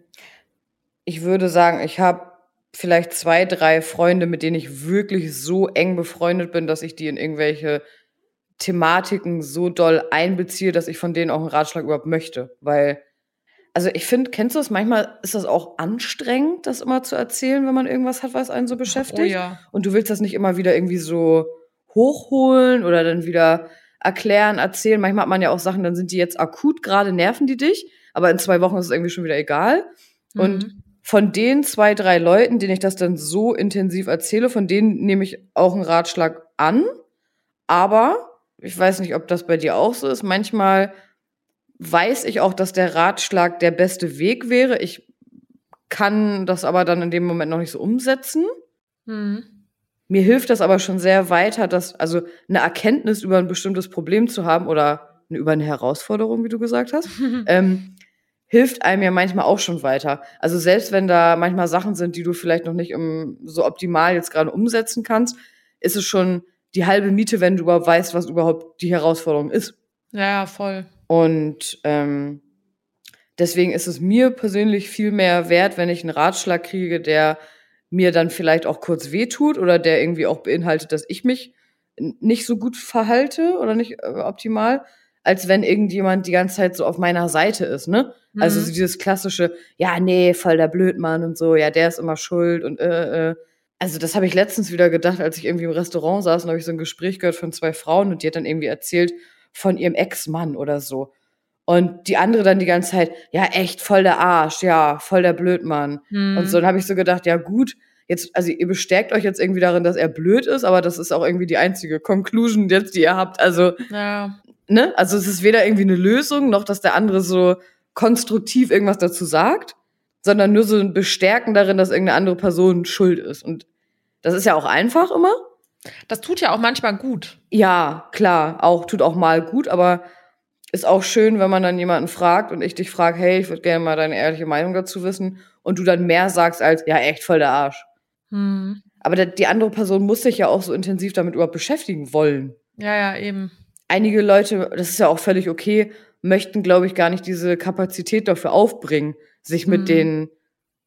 ich würde sagen, ich habe vielleicht zwei, drei Freunde, mit denen ich wirklich so eng befreundet bin, dass ich die in irgendwelche Thematiken so doll einbeziehe, dass ich von denen auch einen Ratschlag überhaupt möchte. Weil, also ich finde, kennst du das? Manchmal ist das auch anstrengend, das immer zu erzählen, wenn man irgendwas hat, was einen so beschäftigt. Oh ja. Und du willst das nicht immer wieder irgendwie so hochholen oder dann wieder erklären, erzählen. Manchmal hat man ja auch Sachen, dann sind die jetzt akut, gerade nerven die dich, aber in zwei Wochen ist es irgendwie schon wieder egal. Mhm. Und von den zwei, drei Leuten, denen ich das dann so intensiv erzähle, von denen nehme ich auch einen Ratschlag an. Aber ich weiß nicht, ob das bei dir auch so ist. Manchmal weiß ich auch, dass der Ratschlag der beste Weg wäre. Ich kann das aber dann in dem Moment noch nicht so umsetzen. Mhm. Mir hilft das aber schon sehr weiter, dass, also eine Erkenntnis über ein bestimmtes Problem zu haben oder über eine Herausforderung, wie du gesagt hast, ähm, hilft einem ja manchmal auch schon weiter. Also selbst wenn da manchmal Sachen sind, die du vielleicht noch nicht um, so optimal jetzt gerade umsetzen kannst, ist es schon die halbe Miete, wenn du überhaupt weißt, was überhaupt die Herausforderung ist. Ja, voll. Und ähm, deswegen ist es mir persönlich viel mehr wert, wenn ich einen Ratschlag kriege, der mir dann vielleicht auch kurz wehtut oder der irgendwie auch beinhaltet, dass ich mich nicht so gut verhalte oder nicht äh, optimal, als wenn irgendjemand die ganze Zeit so auf meiner Seite ist, ne? Also mhm. Also dieses klassische, ja, nee, voll der Blödmann und so, ja, der ist immer schuld und äh, äh. Also das habe ich letztens wieder gedacht, als ich irgendwie im Restaurant saß und habe ich so ein Gespräch gehört von zwei Frauen und die hat dann irgendwie erzählt von ihrem Ex-Mann oder so. Und die andere dann die ganze Zeit, ja, echt voll der Arsch, ja, voll der Blödmann. Mhm. Und so, dann habe ich so gedacht, ja gut, jetzt, also ihr bestärkt euch jetzt irgendwie darin, dass er blöd ist, aber das ist auch irgendwie die einzige Conclusion jetzt, die ihr habt. Also, ja. ne? Also es ist weder irgendwie eine Lösung, noch dass der andere so konstruktiv irgendwas dazu sagt, sondern nur so ein Bestärken darin, dass irgendeine andere Person schuld ist. Und das ist ja auch einfach immer. Das tut ja auch manchmal gut. Ja, klar, auch tut auch mal gut, aber ist auch schön, wenn man dann jemanden fragt und ich dich frage, hey, ich würde gerne mal deine ehrliche Meinung dazu wissen und du dann mehr sagst als, ja, echt voll der Arsch. Hm. Aber die andere Person muss sich ja auch so intensiv damit überhaupt beschäftigen wollen. Ja, ja, eben. Einige Leute, das ist ja auch völlig okay, möchten, glaube ich, gar nicht diese Kapazität dafür aufbringen, sich mit hm. den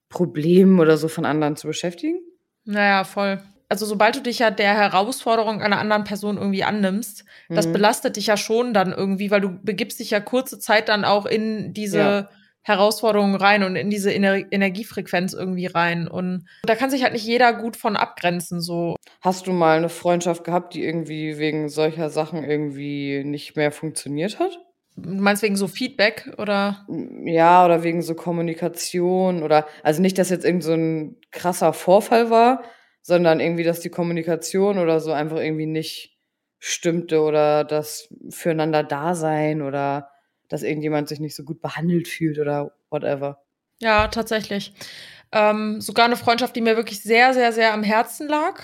Problemen oder so von anderen zu beschäftigen. Naja, voll also sobald du dich ja der Herausforderung einer anderen Person irgendwie annimmst, mhm. das belastet dich ja schon dann irgendwie, weil du begibst dich ja kurze Zeit dann auch in diese ja. Herausforderungen rein und in diese Ener Energiefrequenz irgendwie rein. Und da kann sich halt nicht jeder gut von abgrenzen. So. Hast du mal eine Freundschaft gehabt, die irgendwie wegen solcher Sachen irgendwie nicht mehr funktioniert hat? Du meinst wegen so Feedback oder? Ja, oder wegen so Kommunikation oder also nicht, dass jetzt irgend so ein krasser Vorfall war, sondern irgendwie, dass die Kommunikation oder so einfach irgendwie nicht stimmte oder das füreinander da sein oder dass irgendjemand sich nicht so gut behandelt fühlt oder whatever. Ja, tatsächlich. Ähm, sogar eine Freundschaft, die mir wirklich sehr, sehr, sehr am Herzen lag.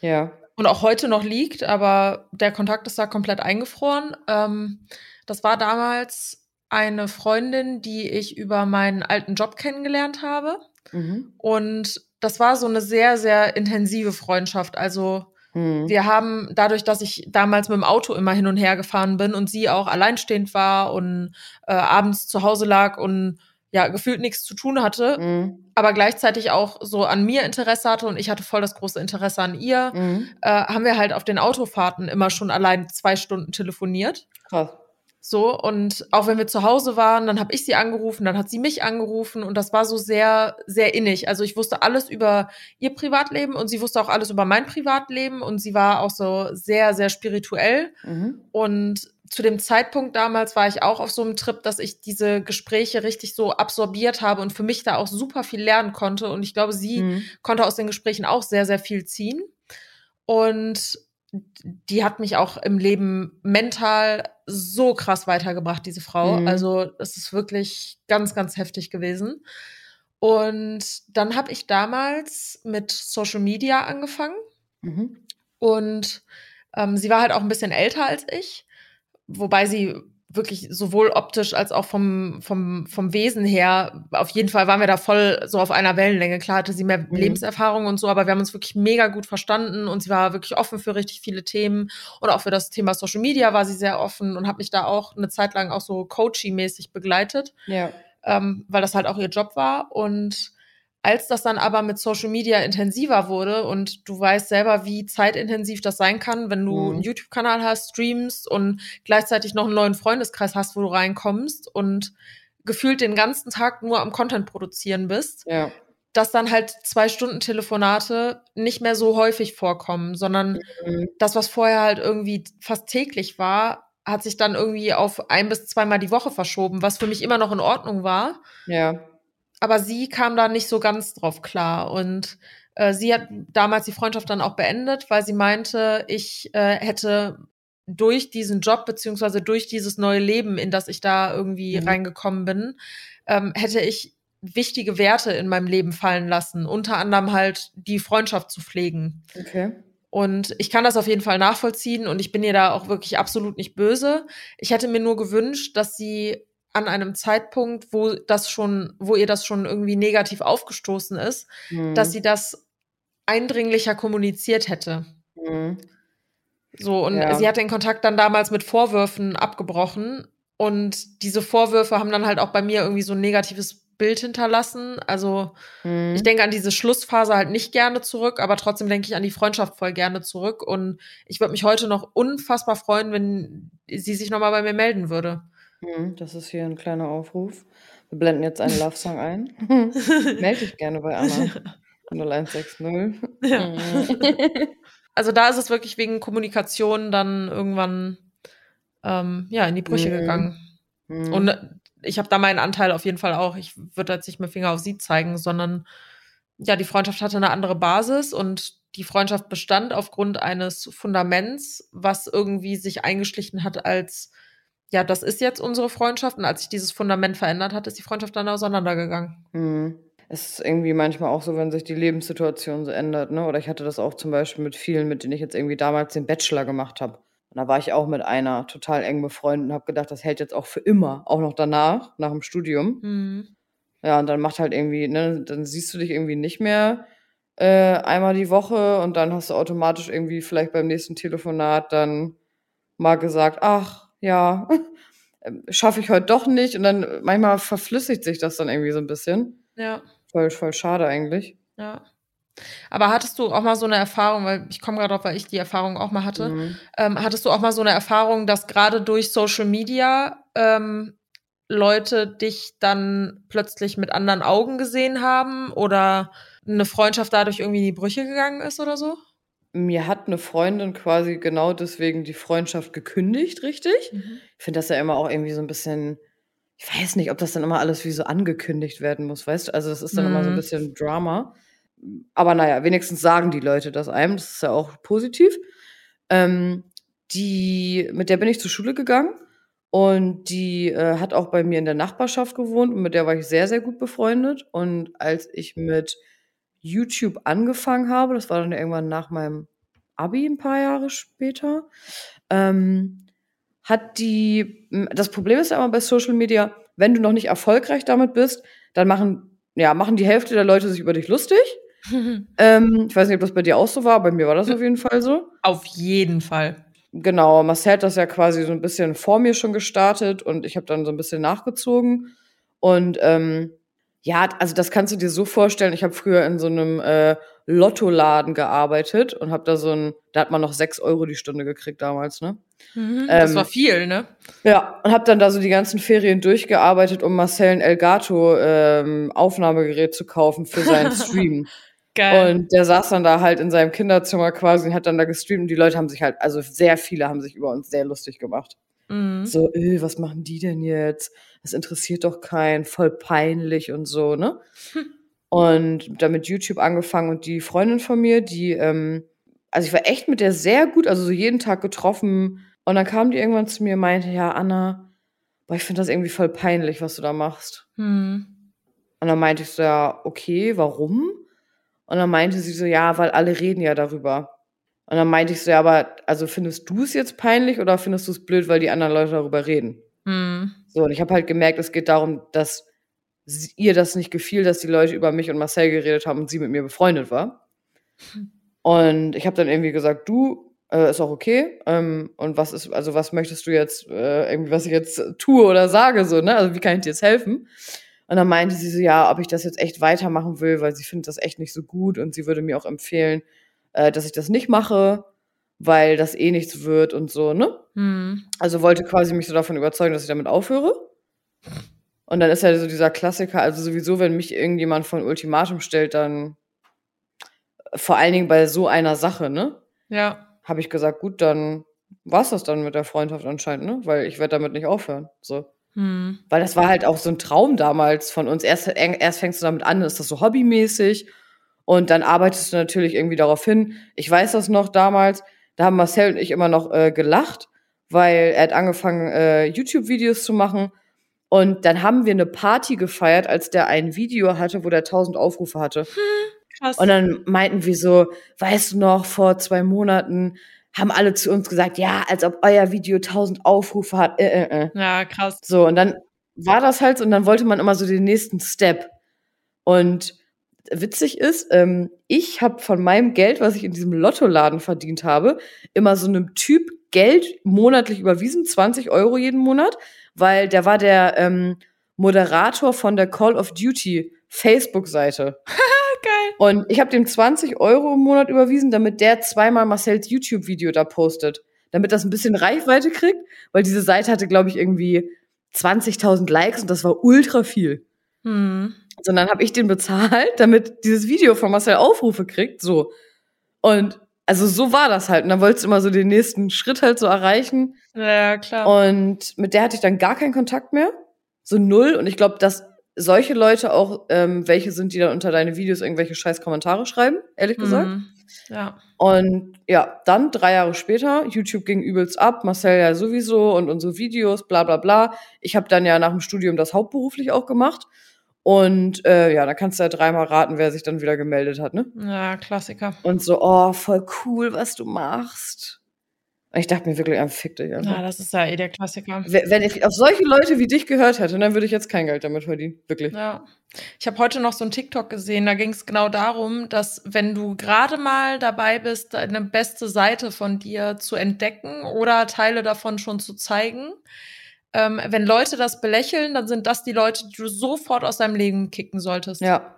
Ja. Und auch heute noch liegt, aber der Kontakt ist da komplett eingefroren. Ähm, das war damals eine Freundin, die ich über meinen alten Job kennengelernt habe. Mhm. Und das war so eine sehr, sehr intensive Freundschaft. Also mhm. wir haben dadurch, dass ich damals mit dem Auto immer hin und her gefahren bin und sie auch alleinstehend war und äh, abends zu Hause lag und ja, gefühlt nichts zu tun hatte, mhm. aber gleichzeitig auch so an mir Interesse hatte und ich hatte voll das große Interesse an ihr, mhm. äh, haben wir halt auf den Autofahrten immer schon allein zwei Stunden telefoniert. Krass. So, und auch wenn wir zu Hause waren, dann habe ich sie angerufen, dann hat sie mich angerufen und das war so sehr, sehr innig. Also ich wusste alles über ihr Privatleben und sie wusste auch alles über mein Privatleben und sie war auch so sehr, sehr spirituell. Mhm. Und zu dem Zeitpunkt damals war ich auch auf so einem Trip, dass ich diese Gespräche richtig so absorbiert habe und für mich da auch super viel lernen konnte. Und ich glaube, sie mhm. konnte aus den Gesprächen auch sehr, sehr viel ziehen. Und die hat mich auch im Leben mental so krass weitergebracht, diese Frau. Mhm. Also es ist wirklich ganz, ganz heftig gewesen. Und dann habe ich damals mit Social Media angefangen. Mhm. Und ähm, sie war halt auch ein bisschen älter als ich, wobei sie wirklich sowohl optisch als auch vom, vom, vom Wesen her, auf jeden Fall waren wir da voll so auf einer Wellenlänge. Klar hatte sie mehr mhm. Lebenserfahrung und so, aber wir haben uns wirklich mega gut verstanden und sie war wirklich offen für richtig viele Themen und auch für das Thema Social Media war sie sehr offen und hat mich da auch eine Zeit lang auch so coachy-mäßig begleitet, ja. ähm, weil das halt auch ihr Job war und als das dann aber mit Social Media intensiver wurde und du weißt selber, wie zeitintensiv das sein kann, wenn du mhm. einen YouTube-Kanal hast, streamst und gleichzeitig noch einen neuen Freundeskreis hast, wo du reinkommst und gefühlt den ganzen Tag nur am Content produzieren bist, ja. dass dann halt zwei Stunden Telefonate nicht mehr so häufig vorkommen, sondern mhm. das, was vorher halt irgendwie fast täglich war, hat sich dann irgendwie auf ein bis zweimal die Woche verschoben, was für mich immer noch in Ordnung war. Ja aber sie kam da nicht so ganz drauf klar und äh, sie hat damals die Freundschaft dann auch beendet, weil sie meinte, ich äh, hätte durch diesen Job beziehungsweise durch dieses neue Leben, in das ich da irgendwie mhm. reingekommen bin, ähm, hätte ich wichtige Werte in meinem Leben fallen lassen, unter anderem halt die Freundschaft zu pflegen. Okay. Und ich kann das auf jeden Fall nachvollziehen und ich bin ihr da auch wirklich absolut nicht böse. Ich hätte mir nur gewünscht, dass sie an einem Zeitpunkt, wo das schon, wo ihr das schon irgendwie negativ aufgestoßen ist, mhm. dass sie das eindringlicher kommuniziert hätte. Mhm. So, und ja. sie hat den Kontakt dann damals mit Vorwürfen abgebrochen. Und diese Vorwürfe haben dann halt auch bei mir irgendwie so ein negatives Bild hinterlassen. Also mhm. ich denke an diese Schlussphase halt nicht gerne zurück, aber trotzdem denke ich an die Freundschaft voll gerne zurück. Und ich würde mich heute noch unfassbar freuen, wenn sie sich nochmal bei mir melden würde. Mhm, das ist hier ein kleiner Aufruf. Wir blenden jetzt einen Love-Song ein. Melde dich gerne bei Anna. 0160. Ja. Mhm. Also da ist es wirklich wegen Kommunikation dann irgendwann ähm, ja, in die Brüche mhm. gegangen. Mhm. Und ich habe da meinen Anteil auf jeden Fall auch. Ich würde jetzt nicht mit Finger auf sie zeigen, sondern ja, die Freundschaft hatte eine andere Basis und die Freundschaft bestand aufgrund eines Fundaments, was irgendwie sich eingeschlichen hat als ja, das ist jetzt unsere Freundschaft. Und als sich dieses Fundament verändert hat, ist die Freundschaft dann auseinandergegangen. Mhm. Es ist irgendwie manchmal auch so, wenn sich die Lebenssituation so ändert, ne? Oder ich hatte das auch zum Beispiel mit vielen, mit denen ich jetzt irgendwie damals den Bachelor gemacht habe. Und da war ich auch mit einer total eng befreundet und habe gedacht, das hält jetzt auch für immer, auch noch danach, nach dem Studium. Mhm. Ja, und dann macht halt irgendwie, ne, dann siehst du dich irgendwie nicht mehr äh, einmal die Woche und dann hast du automatisch irgendwie vielleicht beim nächsten Telefonat dann mal gesagt, ach ja, schaffe ich heute doch nicht. Und dann manchmal verflüssigt sich das dann irgendwie so ein bisschen. Ja. Voll, voll schade eigentlich. Ja. Aber hattest du auch mal so eine Erfahrung, weil ich komme gerade drauf, weil ich die Erfahrung auch mal hatte. Mhm. Ähm, hattest du auch mal so eine Erfahrung, dass gerade durch Social Media ähm, Leute dich dann plötzlich mit anderen Augen gesehen haben oder eine Freundschaft dadurch irgendwie in die Brüche gegangen ist oder so? Mir hat eine Freundin quasi genau deswegen die Freundschaft gekündigt, richtig? Mhm. Ich finde das ja immer auch irgendwie so ein bisschen, ich weiß nicht, ob das dann immer alles wie so angekündigt werden muss, weißt du? Also das ist dann mhm. immer so ein mhm. bisschen Drama. Aber naja, wenigstens sagen die Leute das einem, das ist ja auch positiv. Ähm, die, mit der bin ich zur Schule gegangen und die äh, hat auch bei mir in der Nachbarschaft gewohnt und mit der war ich sehr, sehr gut befreundet. Und als ich mit YouTube angefangen habe, das war dann irgendwann nach meinem Abi ein paar Jahre später, ähm, hat die, das Problem ist ja immer bei Social Media, wenn du noch nicht erfolgreich damit bist, dann machen, ja, machen die Hälfte der Leute sich über dich lustig. ähm, ich weiß nicht, ob das bei dir auch so war, bei mir war das auf jeden Fall so. Auf jeden Fall. Genau, Marcel hat das ja quasi so ein bisschen vor mir schon gestartet und ich habe dann so ein bisschen nachgezogen. Und ähm, ja, also das kannst du dir so vorstellen. Ich habe früher in so einem äh, Lottoladen gearbeitet und habe da so ein, da hat man noch sechs Euro die Stunde gekriegt damals, ne? Mhm, das ähm, war viel, ne? Ja, und habe dann da so die ganzen Ferien durchgearbeitet, um Marcel ein Elgato ähm, Aufnahmegerät zu kaufen für seinen Stream. Geil. Und der saß dann da halt in seinem Kinderzimmer quasi und hat dann da gestreamt und die Leute haben sich halt, also sehr viele haben sich über uns sehr lustig gemacht. Mhm. So, äh, was machen die denn jetzt? Das interessiert doch keinen, voll peinlich und so, ne? Hm. Und damit YouTube angefangen und die Freundin von mir, die, ähm, also ich war echt mit der sehr gut, also so jeden Tag getroffen. Und dann kam die irgendwann zu mir und meinte, ja, Anna, boah, ich finde das irgendwie voll peinlich, was du da machst. Mhm. Und dann meinte ich so, ja, okay, warum? Und dann meinte sie so, ja, weil alle reden ja darüber. Und dann meinte ich so, ja, aber also findest du es jetzt peinlich oder findest du es blöd, weil die anderen Leute darüber reden? Hm. So, und ich habe halt gemerkt, es geht darum, dass ihr das nicht gefiel, dass die Leute über mich und Marcel geredet haben und sie mit mir befreundet war. Und ich habe dann irgendwie gesagt, du, äh, ist auch okay. Ähm, und was ist, also was möchtest du jetzt, äh, irgendwie, was ich jetzt tue oder sage, so, ne? Also wie kann ich dir jetzt helfen? Und dann meinte sie so, ja, ob ich das jetzt echt weitermachen will, weil sie findet das echt nicht so gut und sie würde mir auch empfehlen, äh, dass ich das nicht mache, weil das eh nichts wird und so, ne? Hm. Also wollte quasi mich so davon überzeugen, dass ich damit aufhöre. Und dann ist ja so dieser Klassiker, also sowieso, wenn mich irgendjemand von Ultimatum stellt, dann vor allen Dingen bei so einer Sache, ne? Ja. Habe ich gesagt, gut, dann war's das dann mit der Freundschaft anscheinend, ne? Weil ich werde damit nicht aufhören. So. Hm. Weil das war halt auch so ein Traum damals von uns. Erst, erst fängst du damit an, ist das so hobbymäßig und dann arbeitest du natürlich irgendwie darauf hin. Ich weiß das noch damals, da haben Marcel und ich immer noch äh, gelacht, weil er hat angefangen, äh, YouTube-Videos zu machen. Und dann haben wir eine Party gefeiert, als der ein Video hatte, wo der 1000 Aufrufe hatte. Hm, krass. Und dann meinten wir so, weißt du noch, vor zwei Monaten haben alle zu uns gesagt, ja, als ob euer Video 1000 Aufrufe hat. Äh, äh, äh. Ja, krass. So, und dann war das halt so, und dann wollte man immer so den nächsten Step. Und witzig ist, ähm, ich habe von meinem Geld, was ich in diesem Lottoladen verdient habe, immer so einem Typ Geld monatlich überwiesen, 20 Euro jeden Monat, weil der war der ähm, Moderator von der Call of Duty Facebook-Seite. Geil. Und ich habe dem 20 Euro im Monat überwiesen, damit der zweimal Marcells YouTube-Video da postet. Damit das ein bisschen Reichweite kriegt, weil diese Seite hatte, glaube ich, irgendwie 20.000 Likes und das war ultra viel. Hm sondern habe ich den bezahlt, damit dieses Video von Marcel Aufrufe kriegt, so. Und also so war das halt. Und dann wolltest du immer so den nächsten Schritt halt so erreichen. Ja, klar. Und mit der hatte ich dann gar keinen Kontakt mehr. So null. Und ich glaube, dass solche Leute auch ähm, welche sind, die dann unter deine Videos irgendwelche scheiß Kommentare schreiben, ehrlich gesagt. Mhm. Ja. Und ja, dann drei Jahre später, YouTube ging übelst ab, Marcel ja sowieso und unsere Videos, bla bla bla. Ich habe dann ja nach dem Studium das hauptberuflich auch gemacht. Und äh, ja, da kannst du ja dreimal raten, wer sich dann wieder gemeldet hat, ne? Ja, Klassiker. Und so, oh, voll cool, was du machst. Ich dachte mir wirklich, ah, fick dich einfach. Ja, das ist ja eh der Klassiker. Wenn ich auf solche Leute wie dich gehört hätte, dann würde ich jetzt kein Geld damit verdienen. Wirklich. Ja. Ich habe heute noch so einen TikTok gesehen, da ging es genau darum, dass wenn du gerade mal dabei bist, eine beste Seite von dir zu entdecken oder Teile davon schon zu zeigen, ähm, wenn Leute das belächeln, dann sind das die Leute, die du sofort aus deinem Leben kicken solltest. Ja.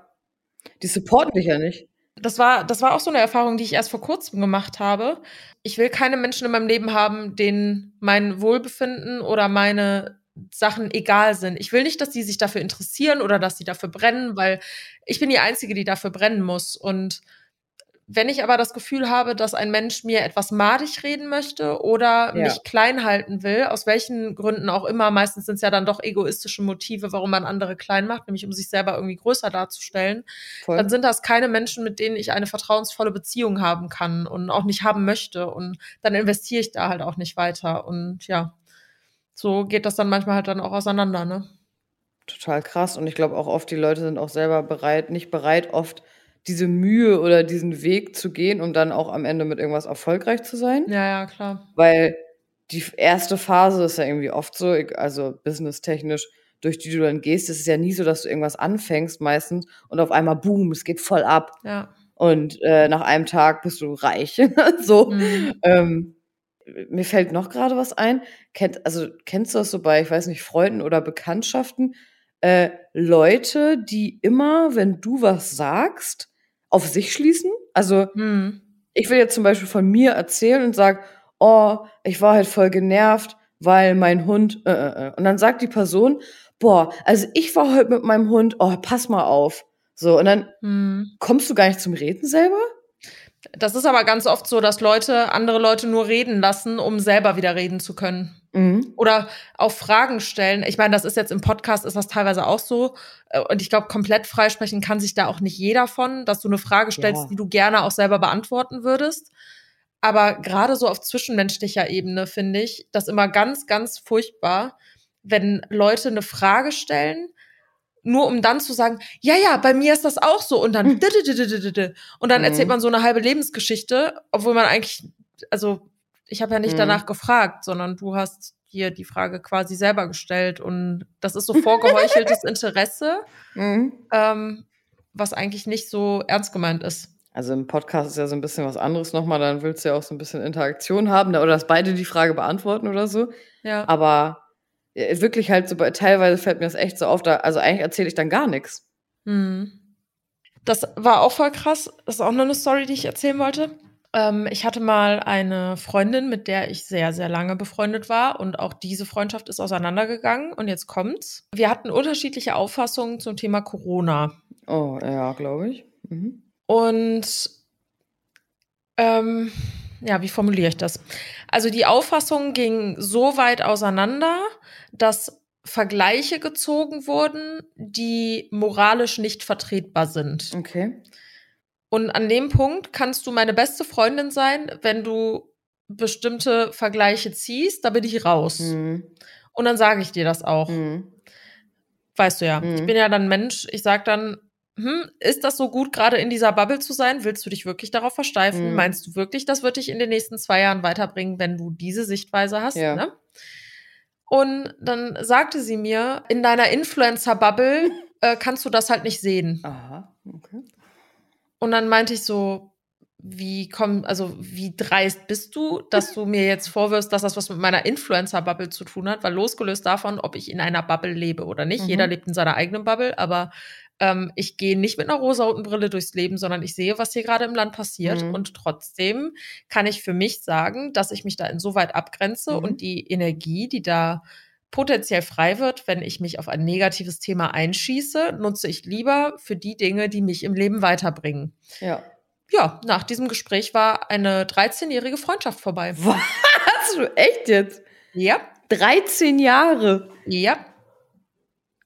Die supporten dich ja nicht das war, das war auch so eine Erfahrung, die ich erst vor kurzem gemacht habe. Ich will keine Menschen in meinem Leben haben, denen mein Wohlbefinden oder meine Sachen egal sind. Ich will nicht, dass die sich dafür interessieren oder dass sie dafür brennen, weil ich bin die Einzige, die dafür brennen muss. Und wenn ich aber das Gefühl habe, dass ein Mensch mir etwas madig reden möchte oder ja. mich klein halten will, aus welchen Gründen auch immer, meistens sind es ja dann doch egoistische Motive, warum man andere klein macht, nämlich um sich selber irgendwie größer darzustellen, Voll. dann sind das keine Menschen, mit denen ich eine vertrauensvolle Beziehung haben kann und auch nicht haben möchte. Und dann investiere ich da halt auch nicht weiter. Und ja, so geht das dann manchmal halt dann auch auseinander, ne? Total krass. Und ich glaube auch oft, die Leute sind auch selber bereit, nicht bereit, oft diese Mühe oder diesen Weg zu gehen, um dann auch am Ende mit irgendwas erfolgreich zu sein. Ja, ja, klar. Weil die erste Phase ist ja irgendwie oft so, also businesstechnisch, durch die du dann gehst, ist es ja nie so, dass du irgendwas anfängst meistens und auf einmal, boom, es geht voll ab. Ja. Und äh, nach einem Tag bist du reich. so. Mhm. Ähm, mir fällt noch gerade was ein. Kennt, also kennst du das so bei, ich weiß nicht, Freunden oder Bekanntschaften? Äh, Leute, die immer, wenn du was sagst, auf sich schließen. Also hm. ich will jetzt zum Beispiel von mir erzählen und sag, oh, ich war halt voll genervt, weil mein Hund äh, äh, äh. und dann sagt die Person, boah, also ich war heute mit meinem Hund, oh, pass mal auf. So, und dann hm. kommst du gar nicht zum Reden selber? Das ist aber ganz oft so, dass Leute andere Leute nur reden lassen, um selber wieder reden zu können. Mhm. Oder auch Fragen stellen. Ich meine, das ist jetzt im Podcast, ist das teilweise auch so. Äh, und ich glaube, komplett freisprechen kann sich da auch nicht jeder von, dass du eine Frage stellst, ja. die du gerne auch selber beantworten würdest. Aber gerade so auf zwischenmenschlicher Ebene finde ich das immer ganz, ganz furchtbar, wenn Leute eine Frage stellen, nur um dann zu sagen, ja, ja, bei mir ist das auch so und dann und dann erzählt man so eine halbe Lebensgeschichte, obwohl man eigentlich, also ich habe ja nicht danach gefragt, sondern du hast dir die Frage quasi selber gestellt und das ist so vorgeheucheltes Interesse, ähm, was eigentlich nicht so ernst gemeint ist. Also im Podcast ist ja so ein bisschen was anderes nochmal, dann willst du ja auch so ein bisschen Interaktion haben oder dass beide die Frage beantworten oder so. Ja. Aber wirklich halt so, teilweise fällt mir das echt so auf, da, also eigentlich erzähle ich dann gar nichts. Hm. Das war auch voll krass. Das ist auch noch eine Story, die ich erzählen wollte. Ähm, ich hatte mal eine Freundin, mit der ich sehr, sehr lange befreundet war und auch diese Freundschaft ist auseinandergegangen und jetzt kommt's. Wir hatten unterschiedliche Auffassungen zum Thema Corona. Oh, ja, glaube ich. Mhm. Und ähm, ja, wie formuliere ich das? Also die Auffassung ging so weit auseinander, dass Vergleiche gezogen wurden, die moralisch nicht vertretbar sind. Okay. Und an dem Punkt kannst du meine beste Freundin sein, wenn du bestimmte Vergleiche ziehst, da bin ich raus. Mhm. Und dann sage ich dir das auch. Mhm. Weißt du ja. Mhm. Ich bin ja dann Mensch, ich sag dann, hm, ist das so gut, gerade in dieser Bubble zu sein? Willst du dich wirklich darauf versteifen? Mhm. Meinst du wirklich, das wird dich in den nächsten zwei Jahren weiterbringen, wenn du diese Sichtweise hast? Ja. Ne? Und dann sagte sie mir, in deiner Influencer-Bubble äh, kannst du das halt nicht sehen. Aha, okay. Und dann meinte ich so, wie komm, also wie dreist bist du, dass du mir jetzt vorwirfst, dass das was mit meiner Influencer-Bubble zu tun hat, weil losgelöst davon, ob ich in einer Bubble lebe oder nicht, mhm. jeder lebt in seiner eigenen Bubble, aber ähm, ich gehe nicht mit einer rosaroten Brille durchs Leben, sondern ich sehe, was hier gerade im Land passiert. Mhm. Und trotzdem kann ich für mich sagen, dass ich mich da insoweit abgrenze mhm. und die Energie, die da potenziell frei wird, wenn ich mich auf ein negatives Thema einschieße, nutze ich lieber für die Dinge, die mich im Leben weiterbringen. Ja. Ja, nach diesem Gespräch war eine 13-jährige Freundschaft vorbei. Was? Du echt jetzt? Ja. 13 Jahre? Ja.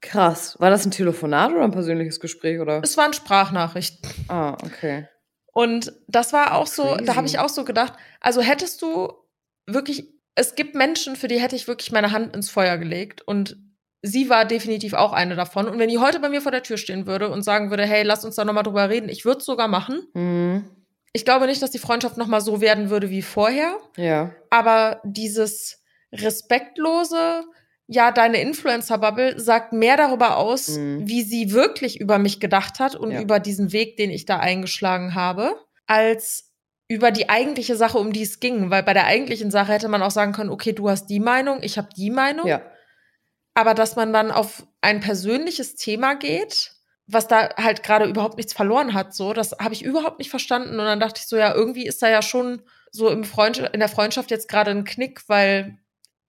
Krass. War das ein Telefonat oder ein persönliches Gespräch oder? Es waren Sprachnachrichten. Ah, okay. Und das war auch so, Crazy. da habe ich auch so gedacht, also hättest du wirklich, es gibt Menschen, für die hätte ich wirklich meine Hand ins Feuer gelegt und sie war definitiv auch eine davon. Und wenn die heute bei mir vor der Tür stehen würde und sagen würde, hey, lass uns da nochmal drüber reden, ich würde es sogar machen. Mhm. ich glaube nicht, dass die Freundschaft nochmal so werden würde wie vorher. Ja. Aber dieses respektlose, ja, deine Influencer-Bubble sagt mehr darüber aus, mhm. wie sie wirklich über mich gedacht hat und ja. über diesen Weg, den ich da eingeschlagen habe, als über die eigentliche Sache, um die es ging. Weil bei der eigentlichen Sache hätte man auch sagen können, okay, du hast die Meinung, ich habe die Meinung. Ja. Aber dass man dann auf ein persönliches Thema geht, was da halt gerade überhaupt nichts verloren hat, so, das habe ich überhaupt nicht verstanden. Und dann dachte ich so, ja, irgendwie ist da ja schon so im Freund in der Freundschaft jetzt gerade ein Knick, weil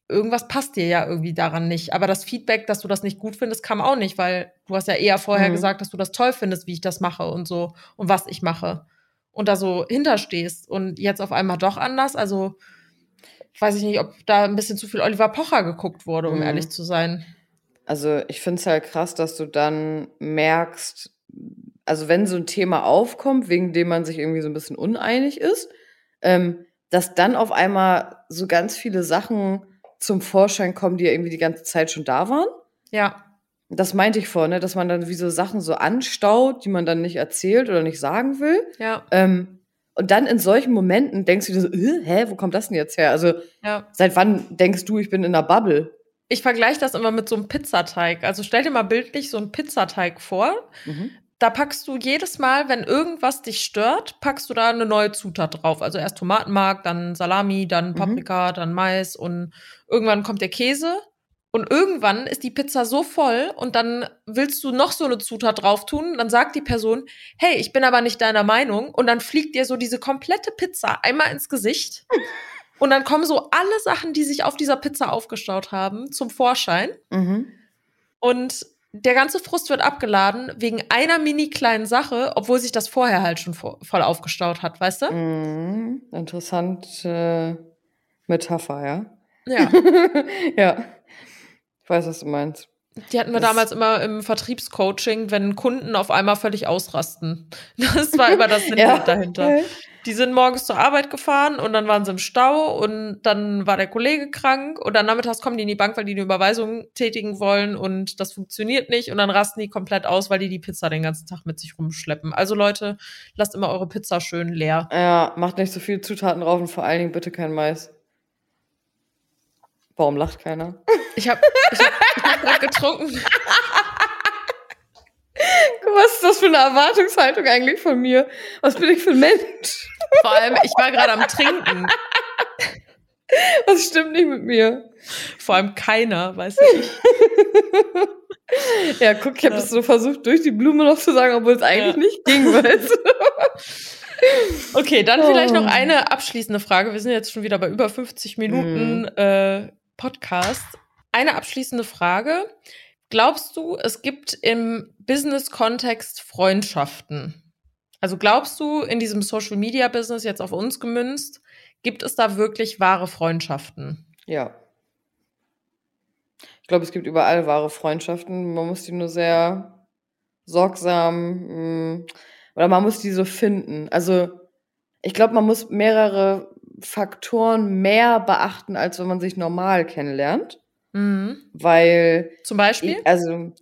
irgendwas passt dir ja irgendwie daran nicht. Aber das Feedback, dass du das nicht gut findest, kam auch nicht, weil du hast ja eher vorher mhm. gesagt, dass du das toll findest, wie ich das mache und so und was ich mache. Und da so hinterstehst und jetzt auf einmal doch anders. Also weiß ich nicht, ob da ein bisschen zu viel Oliver Pocher geguckt wurde, um mhm. ehrlich zu sein. Also ich finde es halt krass, dass du dann merkst, also wenn so ein Thema aufkommt, wegen dem man sich irgendwie so ein bisschen uneinig ist, ähm, dass dann auf einmal so ganz viele Sachen zum Vorschein kommen, die ja irgendwie die ganze Zeit schon da waren. Ja. Das meinte ich vorhin, ne, dass man dann wie so Sachen so anstaut, die man dann nicht erzählt oder nicht sagen will. Ja. Ähm, und dann in solchen Momenten denkst du dir so, äh, hä, wo kommt das denn jetzt her? Also, ja. seit wann denkst du, ich bin in einer Bubble? Ich vergleiche das immer mit so einem Pizzateig. Also stell dir mal bildlich so einen Pizzateig vor. Mhm. Da packst du jedes Mal, wenn irgendwas dich stört, packst du da eine neue Zutat drauf. Also erst Tomatenmark, dann Salami, dann mhm. Paprika, mhm. dann Mais und irgendwann kommt der Käse. Und irgendwann ist die Pizza so voll und dann willst du noch so eine Zutat drauf tun. Dann sagt die Person, hey, ich bin aber nicht deiner Meinung. Und dann fliegt dir so diese komplette Pizza einmal ins Gesicht. Und dann kommen so alle Sachen, die sich auf dieser Pizza aufgestaut haben, zum Vorschein. Mhm. Und der ganze Frust wird abgeladen wegen einer mini kleinen Sache, obwohl sich das vorher halt schon voll aufgestaut hat, weißt du? Mhm. Interessante Metapher, ja. Ja. ja. Ich weiß, was du meinst. Die hatten wir das damals immer im Vertriebscoaching, wenn Kunden auf einmal völlig ausrasten. Das war immer das Sinn ja. dahinter. Die sind morgens zur Arbeit gefahren und dann waren sie im Stau und dann war der Kollege krank und dann nachmittags kommen die in die Bank, weil die eine Überweisung tätigen wollen und das funktioniert nicht und dann rasten die komplett aus, weil die die Pizza den ganzen Tag mit sich rumschleppen. Also Leute, lasst immer eure Pizza schön leer. Ja, macht nicht so viele Zutaten drauf und vor allen Dingen bitte kein Mais. Warum lacht keiner? Ich habe ich hab, ich hab gerade getrunken. Was ist das für eine Erwartungshaltung eigentlich von mir? Was bin ich für ein Mensch? Vor allem, ich war gerade am Trinken. Was stimmt nicht mit mir? Vor allem keiner, weiß ich. ja, guck, ich habe es so versucht, durch die Blume noch zu sagen, obwohl es eigentlich ja. nicht ging, weißt du? Okay, dann oh. vielleicht noch eine abschließende Frage. Wir sind jetzt schon wieder bei über 50 Minuten mm. äh, Podcast. Eine abschließende Frage. Glaubst du, es gibt im Business-Kontext Freundschaften? Also glaubst du, in diesem Social-Media-Business, jetzt auf uns gemünzt, gibt es da wirklich wahre Freundschaften? Ja. Ich glaube, es gibt überall wahre Freundschaften. Man muss die nur sehr sorgsam mh, mm, oder man muss die so finden. Also ich glaube, man muss mehrere Faktoren mehr beachten, als wenn man sich normal kennenlernt. Mhm. Weil. Zum Beispiel? Ich, also,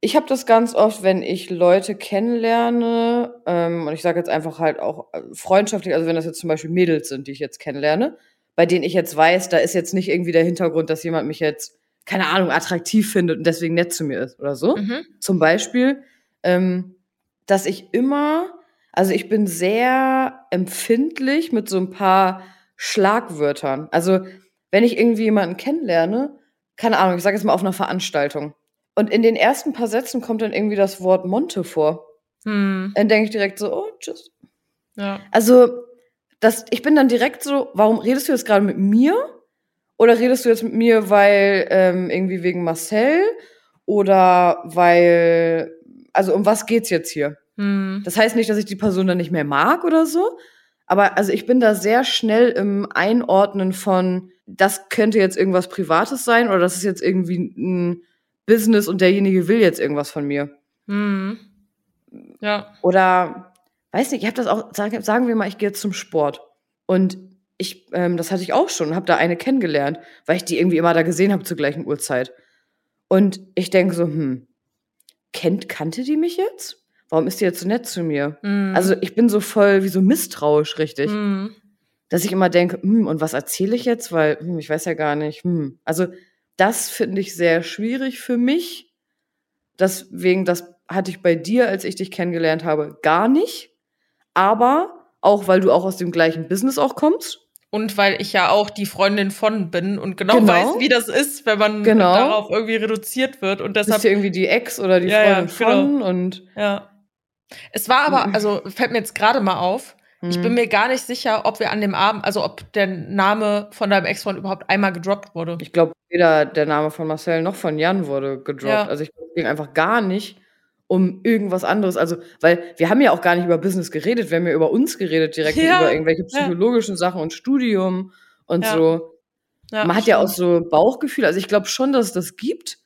ich habe das ganz oft, wenn ich Leute kennenlerne, ähm, und ich sage jetzt einfach halt auch äh, freundschaftlich, also wenn das jetzt zum Beispiel Mädels sind, die ich jetzt kennenlerne, bei denen ich jetzt weiß, da ist jetzt nicht irgendwie der Hintergrund, dass jemand mich jetzt, keine Ahnung, attraktiv findet und deswegen nett zu mir ist oder so. Mhm. Zum Beispiel, ähm, dass ich immer, also ich bin sehr empfindlich mit so ein paar Schlagwörtern. Also wenn ich irgendwie jemanden kennenlerne, keine Ahnung, ich sage jetzt mal auf einer Veranstaltung. Und in den ersten paar Sätzen kommt dann irgendwie das Wort Monte vor. Hm. Dann denke ich direkt so, oh, tschüss. Ja. Also, das, ich bin dann direkt so, warum redest du jetzt gerade mit mir? Oder redest du jetzt mit mir, weil ähm, irgendwie wegen Marcel? Oder weil, also um was geht's jetzt hier? Hm. Das heißt nicht, dass ich die Person dann nicht mehr mag oder so. Aber also ich bin da sehr schnell im Einordnen von, das könnte jetzt irgendwas Privates sein oder das ist jetzt irgendwie ein Business und derjenige will jetzt irgendwas von mir. Mhm. Ja. Oder, weiß nicht, ich habe das auch, sagen wir mal, ich gehe jetzt zum Sport. Und ich, ähm, das hatte ich auch schon, habe da eine kennengelernt, weil ich die irgendwie immer da gesehen habe zur gleichen Uhrzeit. Und ich denke so, hm, kennt, kannte die mich jetzt? Warum ist die jetzt so nett zu mir? Mhm. Also ich bin so voll wie so misstrauisch, richtig. Mhm. Dass ich immer denke, hm, und was erzähle ich jetzt? Weil, hm, ich weiß ja gar nicht. Hm. Also das finde ich sehr schwierig für mich. Deswegen, das hatte ich bei dir, als ich dich kennengelernt habe, gar nicht. Aber auch, weil du auch aus dem gleichen Business auch kommst. Und weil ich ja auch die Freundin von bin und genau, genau. weiß, wie das ist, wenn man genau. darauf irgendwie reduziert wird. Und deshalb. Bist du irgendwie die Ex oder die ja, Freundin ja, genau. von und. Ja. Es war aber, mhm. also fällt mir jetzt gerade mal auf, mhm. ich bin mhm. mir gar nicht sicher, ob wir an dem Abend, also ob der Name von deinem Ex-Freund überhaupt einmal gedroppt wurde. Ich glaube, weder der Name von Marcel noch von Jan wurde gedroppt. Ja. Also ich ging einfach gar nicht um irgendwas anderes. Also, weil wir haben ja auch gar nicht über Business geredet, wir haben ja über uns geredet, direkt ja. über irgendwelche psychologischen ja. Sachen und Studium und so. Man hat ja auch so Bauchgefühl. Also ich glaube schon, dass es das gibt,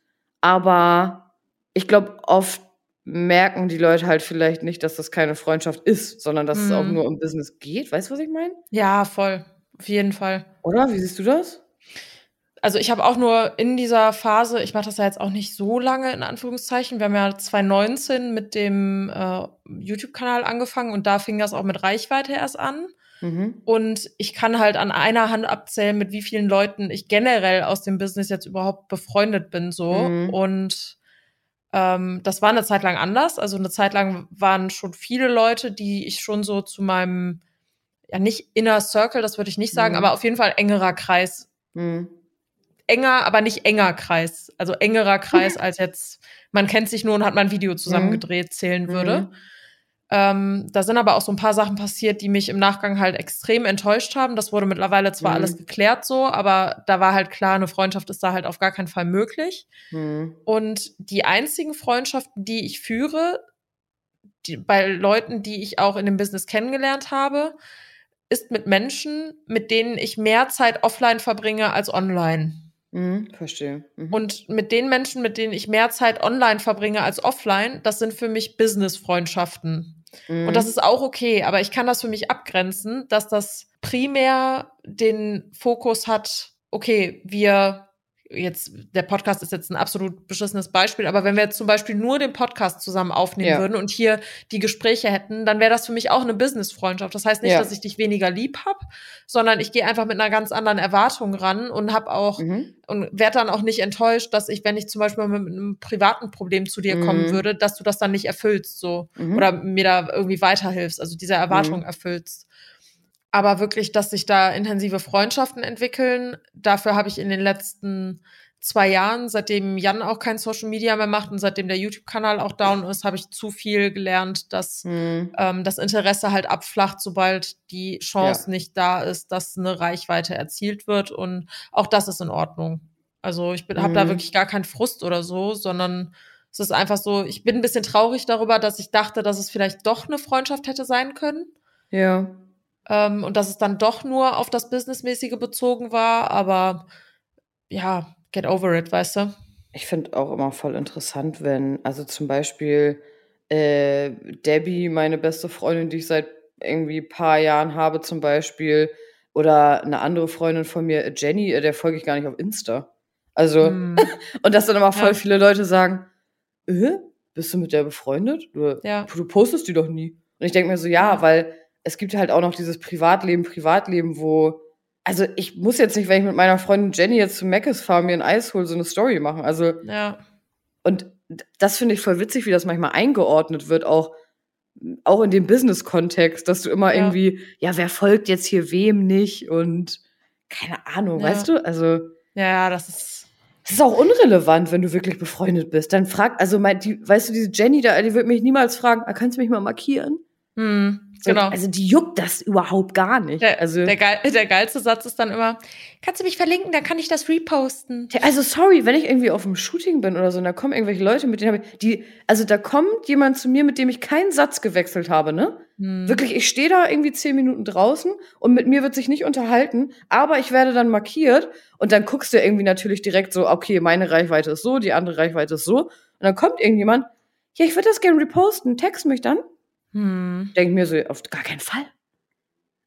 aber ich glaube, oft merken die Leute halt vielleicht nicht, dass das keine Freundschaft ist, sondern dass mhm. es auch mhm. nur um Business geht. Weißt du, was ich meine? Ja, voll. Auf jeden Fall. Oder? Wie siehst du das? also ich habe auch nur in dieser Phase, ich mache das ja jetzt auch nicht so lange in Anführungszeichen. Wir haben ja 2019 mit dem äh, YouTube-Kanal angefangen und da fing das auch mit Reichweite erst an. Mhm. Und ich kann halt an einer Hand abzählen, mit wie vielen Leuten ich generell aus dem Business jetzt überhaupt befreundet bin, so. Mhm. Und ähm, das war eine Zeit lang anders. Also eine Zeit lang waren schon viele Leute, die ich schon so zu meinem, ja nicht Inner Circle, das würde ich nicht sagen, mhm. aber auf jeden Fall engerer Kreis mhm enger, aber nicht enger Kreis. Also engerer Kreis als jetzt, man kennt sich nur und hat mal ein Video zusammen mhm. gedreht, zählen würde. Ähm, da sind aber auch so ein paar Sachen passiert, die mich im Nachgang halt extrem enttäuscht haben. Das wurde mittlerweile zwar mhm. alles geklärt so, aber da war halt klar, eine Freundschaft ist da halt auf gar keinen Fall möglich. Mhm. Und die einzigen Freundschaften, die ich führe, die, bei Leuten, die ich auch in dem Business kennengelernt habe, ist mit Menschen, mit denen ich mehr Zeit offline verbringe als online. Mhm, verstehe. Mhm. Und mit den Menschen, mit denen ich mehr Zeit online verbringe als offline, das sind für mich Business-Freundschaften. Mhm. Und das ist auch okay, aber ich kann das für mich abgrenzen, dass das primär den Fokus hat, okay, wir jetzt, der Podcast ist jetzt ein absolut beschissenes Beispiel, aber wenn wir jetzt zum Beispiel nur den Podcast zusammen aufnehmen ja. würden und hier die Gespräche hätten, dann wäre das für mich auch eine Business-Freundschaft. Das heißt nicht, ja. dass ich dich weniger lieb hab, sondern ich gehe einfach mit einer ganz anderen Erwartung ran und habe auch mhm. und werde dann auch nicht enttäuscht, dass ich, wenn ich zum Beispiel mit einem privaten Problem zu dir mhm. kommen würde, dass du das dann nicht erfüllst, so mhm. oder mir da irgendwie weiterhilfst, also diese Erwartung mhm. erfüllst. Aber wirklich, dass sich da intensive Freundschaften entwickeln, dafür habe ich in den letzten zwei Jahren, seitdem Jan auch kein Social Media mehr macht und seitdem der YouTube-Kanal auch down ist, habe ich zu viel gelernt, dass mhm. ähm, das Interesse halt abflacht, sobald die Chance ja. nicht da ist, dass eine Reichweite erzielt wird. Und auch das ist in Ordnung. Also ich mhm. habe da wirklich gar keinen Frust oder so, sondern es ist einfach so, ich bin ein bisschen traurig darüber, dass ich dachte, dass es vielleicht doch eine Freundschaft hätte sein können. Ja. Ähm, und dass es dann doch nur auf das Businessmäßige bezogen war, aber ja, get over it, weißt du? Ich finde auch immer voll interessant, wenn, also zum Beispiel äh, Debbie, meine beste Freundin, die ich seit irgendwie paar Jahren habe, zum Beispiel, oder eine andere Freundin von mir, Jenny, äh, der folge ich gar nicht auf Insta. Also, mm. und dass dann immer voll ja. viele Leute sagen, äh, bist du mit der befreundet? Du, ja. du postest die doch nie. Und ich denke mir so, ja, weil es gibt halt auch noch dieses Privatleben, Privatleben, wo, also ich muss jetzt nicht, wenn ich mit meiner Freundin Jenny jetzt zu Meckes fahre, mir ein Eis hole, so eine Story machen. Also, ja. Und das finde ich voll witzig, wie das manchmal eingeordnet wird, auch, auch in dem Business-Kontext, dass du immer ja. irgendwie, ja, wer folgt jetzt hier wem nicht und keine Ahnung, ja. weißt du? Also. Ja, das ist. Es ist auch unrelevant, wenn du wirklich befreundet bist. Dann frag, also mein, die, weißt du, diese Jenny da, die wird mich niemals fragen, ah, kannst du mich mal markieren? Hm. Genau. Also die juckt das überhaupt gar nicht. Der, also, der, geil, der geilste Satz ist dann immer, kannst du mich verlinken, dann kann ich das reposten. Also sorry, wenn ich irgendwie auf einem Shooting bin oder so, und da kommen irgendwelche Leute, mit denen habe ich, die, also da kommt jemand zu mir, mit dem ich keinen Satz gewechselt habe, ne? Hm. Wirklich, ich stehe da irgendwie zehn Minuten draußen und mit mir wird sich nicht unterhalten, aber ich werde dann markiert und dann guckst du irgendwie natürlich direkt so, okay, meine Reichweite ist so, die andere Reichweite ist so. Und dann kommt irgendjemand, ja, ich würde das gerne reposten, text mich dann. Hm. Denke mir so, auf gar keinen Fall.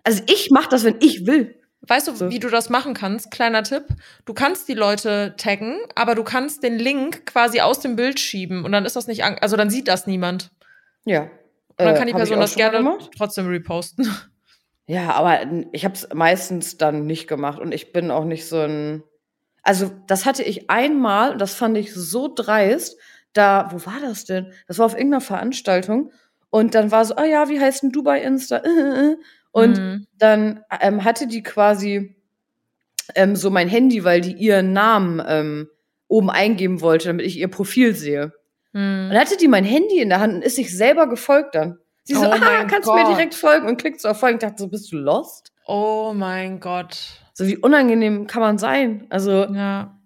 Also ich mache das, wenn ich will. Weißt du, so. wie du das machen kannst? Kleiner Tipp. Du kannst die Leute taggen, aber du kannst den Link quasi aus dem Bild schieben und dann ist das nicht, also dann sieht das niemand. Ja. Und dann kann die Äh, hab ich Person das gerne gemacht. trotzdem reposten. Ja, aber ich habe es meistens dann nicht gemacht und ich bin auch nicht so ein. Also das hatte ich einmal und das fand ich so dreist. Da, wo war das denn? Das war auf irgendeiner Veranstaltung und dann war so, ah ja, wie heißt denn du bei Insta? Und Mhm. dann ähm, hatte die quasi ähm, so mein Handy, weil die ihren Namen ähm, oben eingeben wollte, damit ich ihr Profil sehe. Mhm. Und dann hatte die mein Handy in der Hand und ist sich selber gefolgt dann. Sie so, Oh ah, mein kannst du mir Gott. direkt folgen und klickt so auf Folgen. Ich dachte so, bist du lost? Oh mein Gott. So wie unangenehm kann man sein? Also, Ja.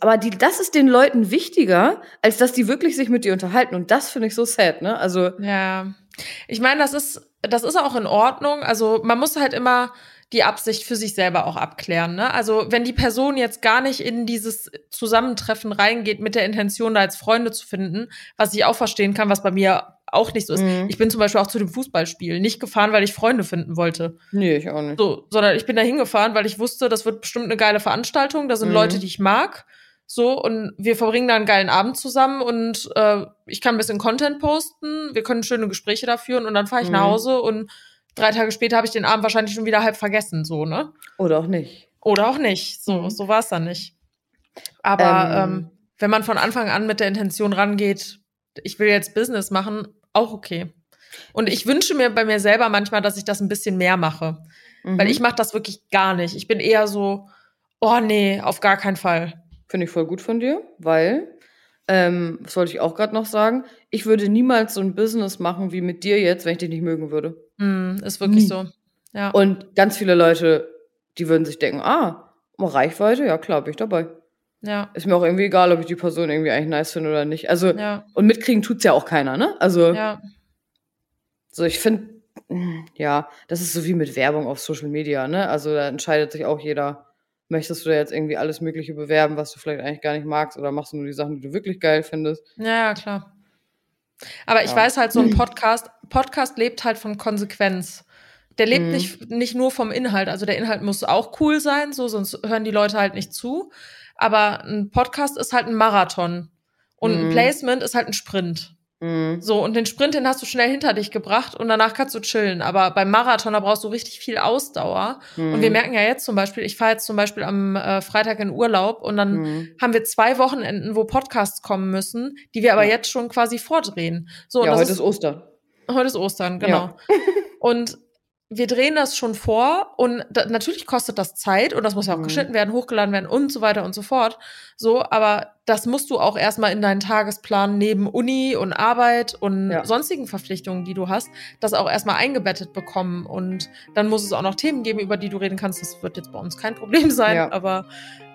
Aber die, das ist den Leuten wichtiger, als dass die wirklich sich mit dir unterhalten. Und das finde ich so sad, ne? Also, Ja. Ich meine, das ist, das ist auch in Ordnung. Also man muss halt immer die Absicht für sich selber auch abklären. Ne? Also wenn die Person jetzt gar nicht in dieses Zusammentreffen reingeht mit der Intention, da als Freunde zu finden, was ich auch verstehen kann, was bei mir auch nicht so ist. Mhm. Ich bin zum Beispiel auch zu dem Fußballspiel nicht gefahren, weil ich Freunde finden wollte. nee, ich auch nicht. So, sondern ich bin da hingefahren, weil ich wusste, das wird bestimmt eine geile Veranstaltung. Da sind Mhm. Leute, die ich mag. So, und wir verbringen da einen geilen Abend zusammen und äh, ich kann ein bisschen Content posten, wir können schöne Gespräche da führen und dann fahre ich nach Mhm. Hause und drei Tage später habe ich den Abend wahrscheinlich schon wieder halb vergessen, so, ne? Oder auch nicht. Oder auch nicht. So, Mhm. so war es dann nicht. Aber Ähm. ähm, wenn man von Anfang an mit der Intention rangeht, ich will jetzt Business machen, auch okay. Und ich wünsche mir bei mir selber manchmal, dass ich das ein bisschen mehr mache. Mhm. Weil ich mache das wirklich gar nicht. Ich bin eher so, oh nee, auf gar keinen Fall. Finde ich voll gut von dir, weil, ähm, was wollte ich auch gerade noch sagen, ich würde niemals so ein Business machen wie mit dir jetzt, wenn ich dich nicht mögen würde. Hm, ist wirklich Nie. so. Ja. Und ganz viele Leute, die würden sich denken, ah, Reichweite, ja klar, bin ich dabei. Ja. Ist mir auch irgendwie egal, ob ich die Person irgendwie eigentlich nice finde oder nicht. Also, Ja. und mitkriegen tut's ja auch keiner, ne? Also, Ja. so ich finde, ja, das ist so wie mit Werbung auf Social Media, ne? Also da entscheidet sich auch jeder, möchtest du da jetzt irgendwie alles Mögliche bewerben, was du vielleicht eigentlich gar nicht magst, oder machst du nur die Sachen, die du wirklich geil findest? Ja, ja, klar. Aber ich Ja. weiß halt, so ein Podcast, Podcast lebt halt von Konsequenz. Der lebt Mhm. nicht, nicht nur vom Inhalt. Also der Inhalt muss auch cool sein, so, sonst hören die Leute halt nicht zu. Aber ein Podcast ist halt ein Marathon. Und ein Mhm. Placement ist halt ein Sprint. Mhm. So, und den Sprint, den hast du schnell hinter dich gebracht und danach kannst du chillen. Aber beim Marathon, da brauchst du richtig viel Ausdauer. Und wir Mhm. merken ja jetzt zum Beispiel, ich fahre jetzt zum Beispiel am äh, Freitag in Urlaub und dann Mhm. haben wir zwei Wochenenden, wo Podcasts kommen müssen, die wir aber Ja. jetzt schon quasi vordrehen. So, ja, heute ist Ostern. heute ist Ostern, genau. Ja. Und wir drehen das schon vor und da, natürlich kostet das Zeit und das muss ja auch Mhm. geschnitten werden, hochgeladen werden und so weiter und so fort. So, aber das musst du auch erstmal in deinen Tagesplan neben Uni und Arbeit und Ja. sonstigen Verpflichtungen, die du hast, das auch erstmal eingebettet bekommen. Und dann muss es auch noch Themen geben, über die du reden kannst. Das wird jetzt bei uns kein Problem sein, Ja. aber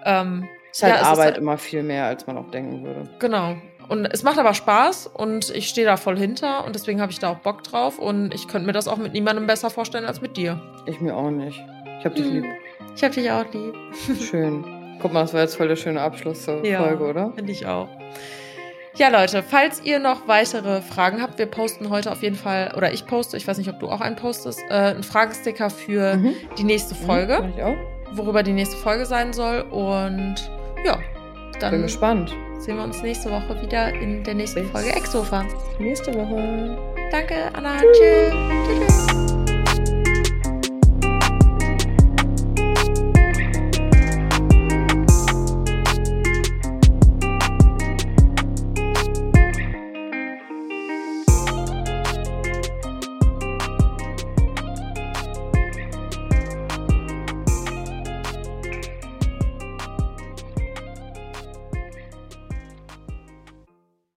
ähm, Ist halt ja, Arbeit halt- immer viel mehr, als man auch denken würde. Genau. Und es macht aber Spaß und ich stehe da voll hinter und deswegen habe ich da auch Bock drauf und ich könnte mir das auch mit niemandem besser vorstellen als mit dir. Ich mir auch nicht. Ich hab dich Mhm. lieb. Ich habe dich auch lieb. Schön. Guck mal, das war jetzt voll der schöne Abschluss zur Ja. Folge, oder? Finde ich auch. Ja, Leute, falls ihr noch weitere Fragen habt, wir posten heute auf jeden Fall, oder ich poste, ich weiß nicht, ob du auch einen postest, äh, einen Fragesticker für Mhm. die nächste Folge, Mhm, ich auch. worüber die nächste Folge sein soll. Und ja, Bin dann gespannt. sehen wir uns nächste Woche wieder in der nächsten Bis Folge Exofa. Nächste Woche. Danke, Anna. Tschüss. Tschüss.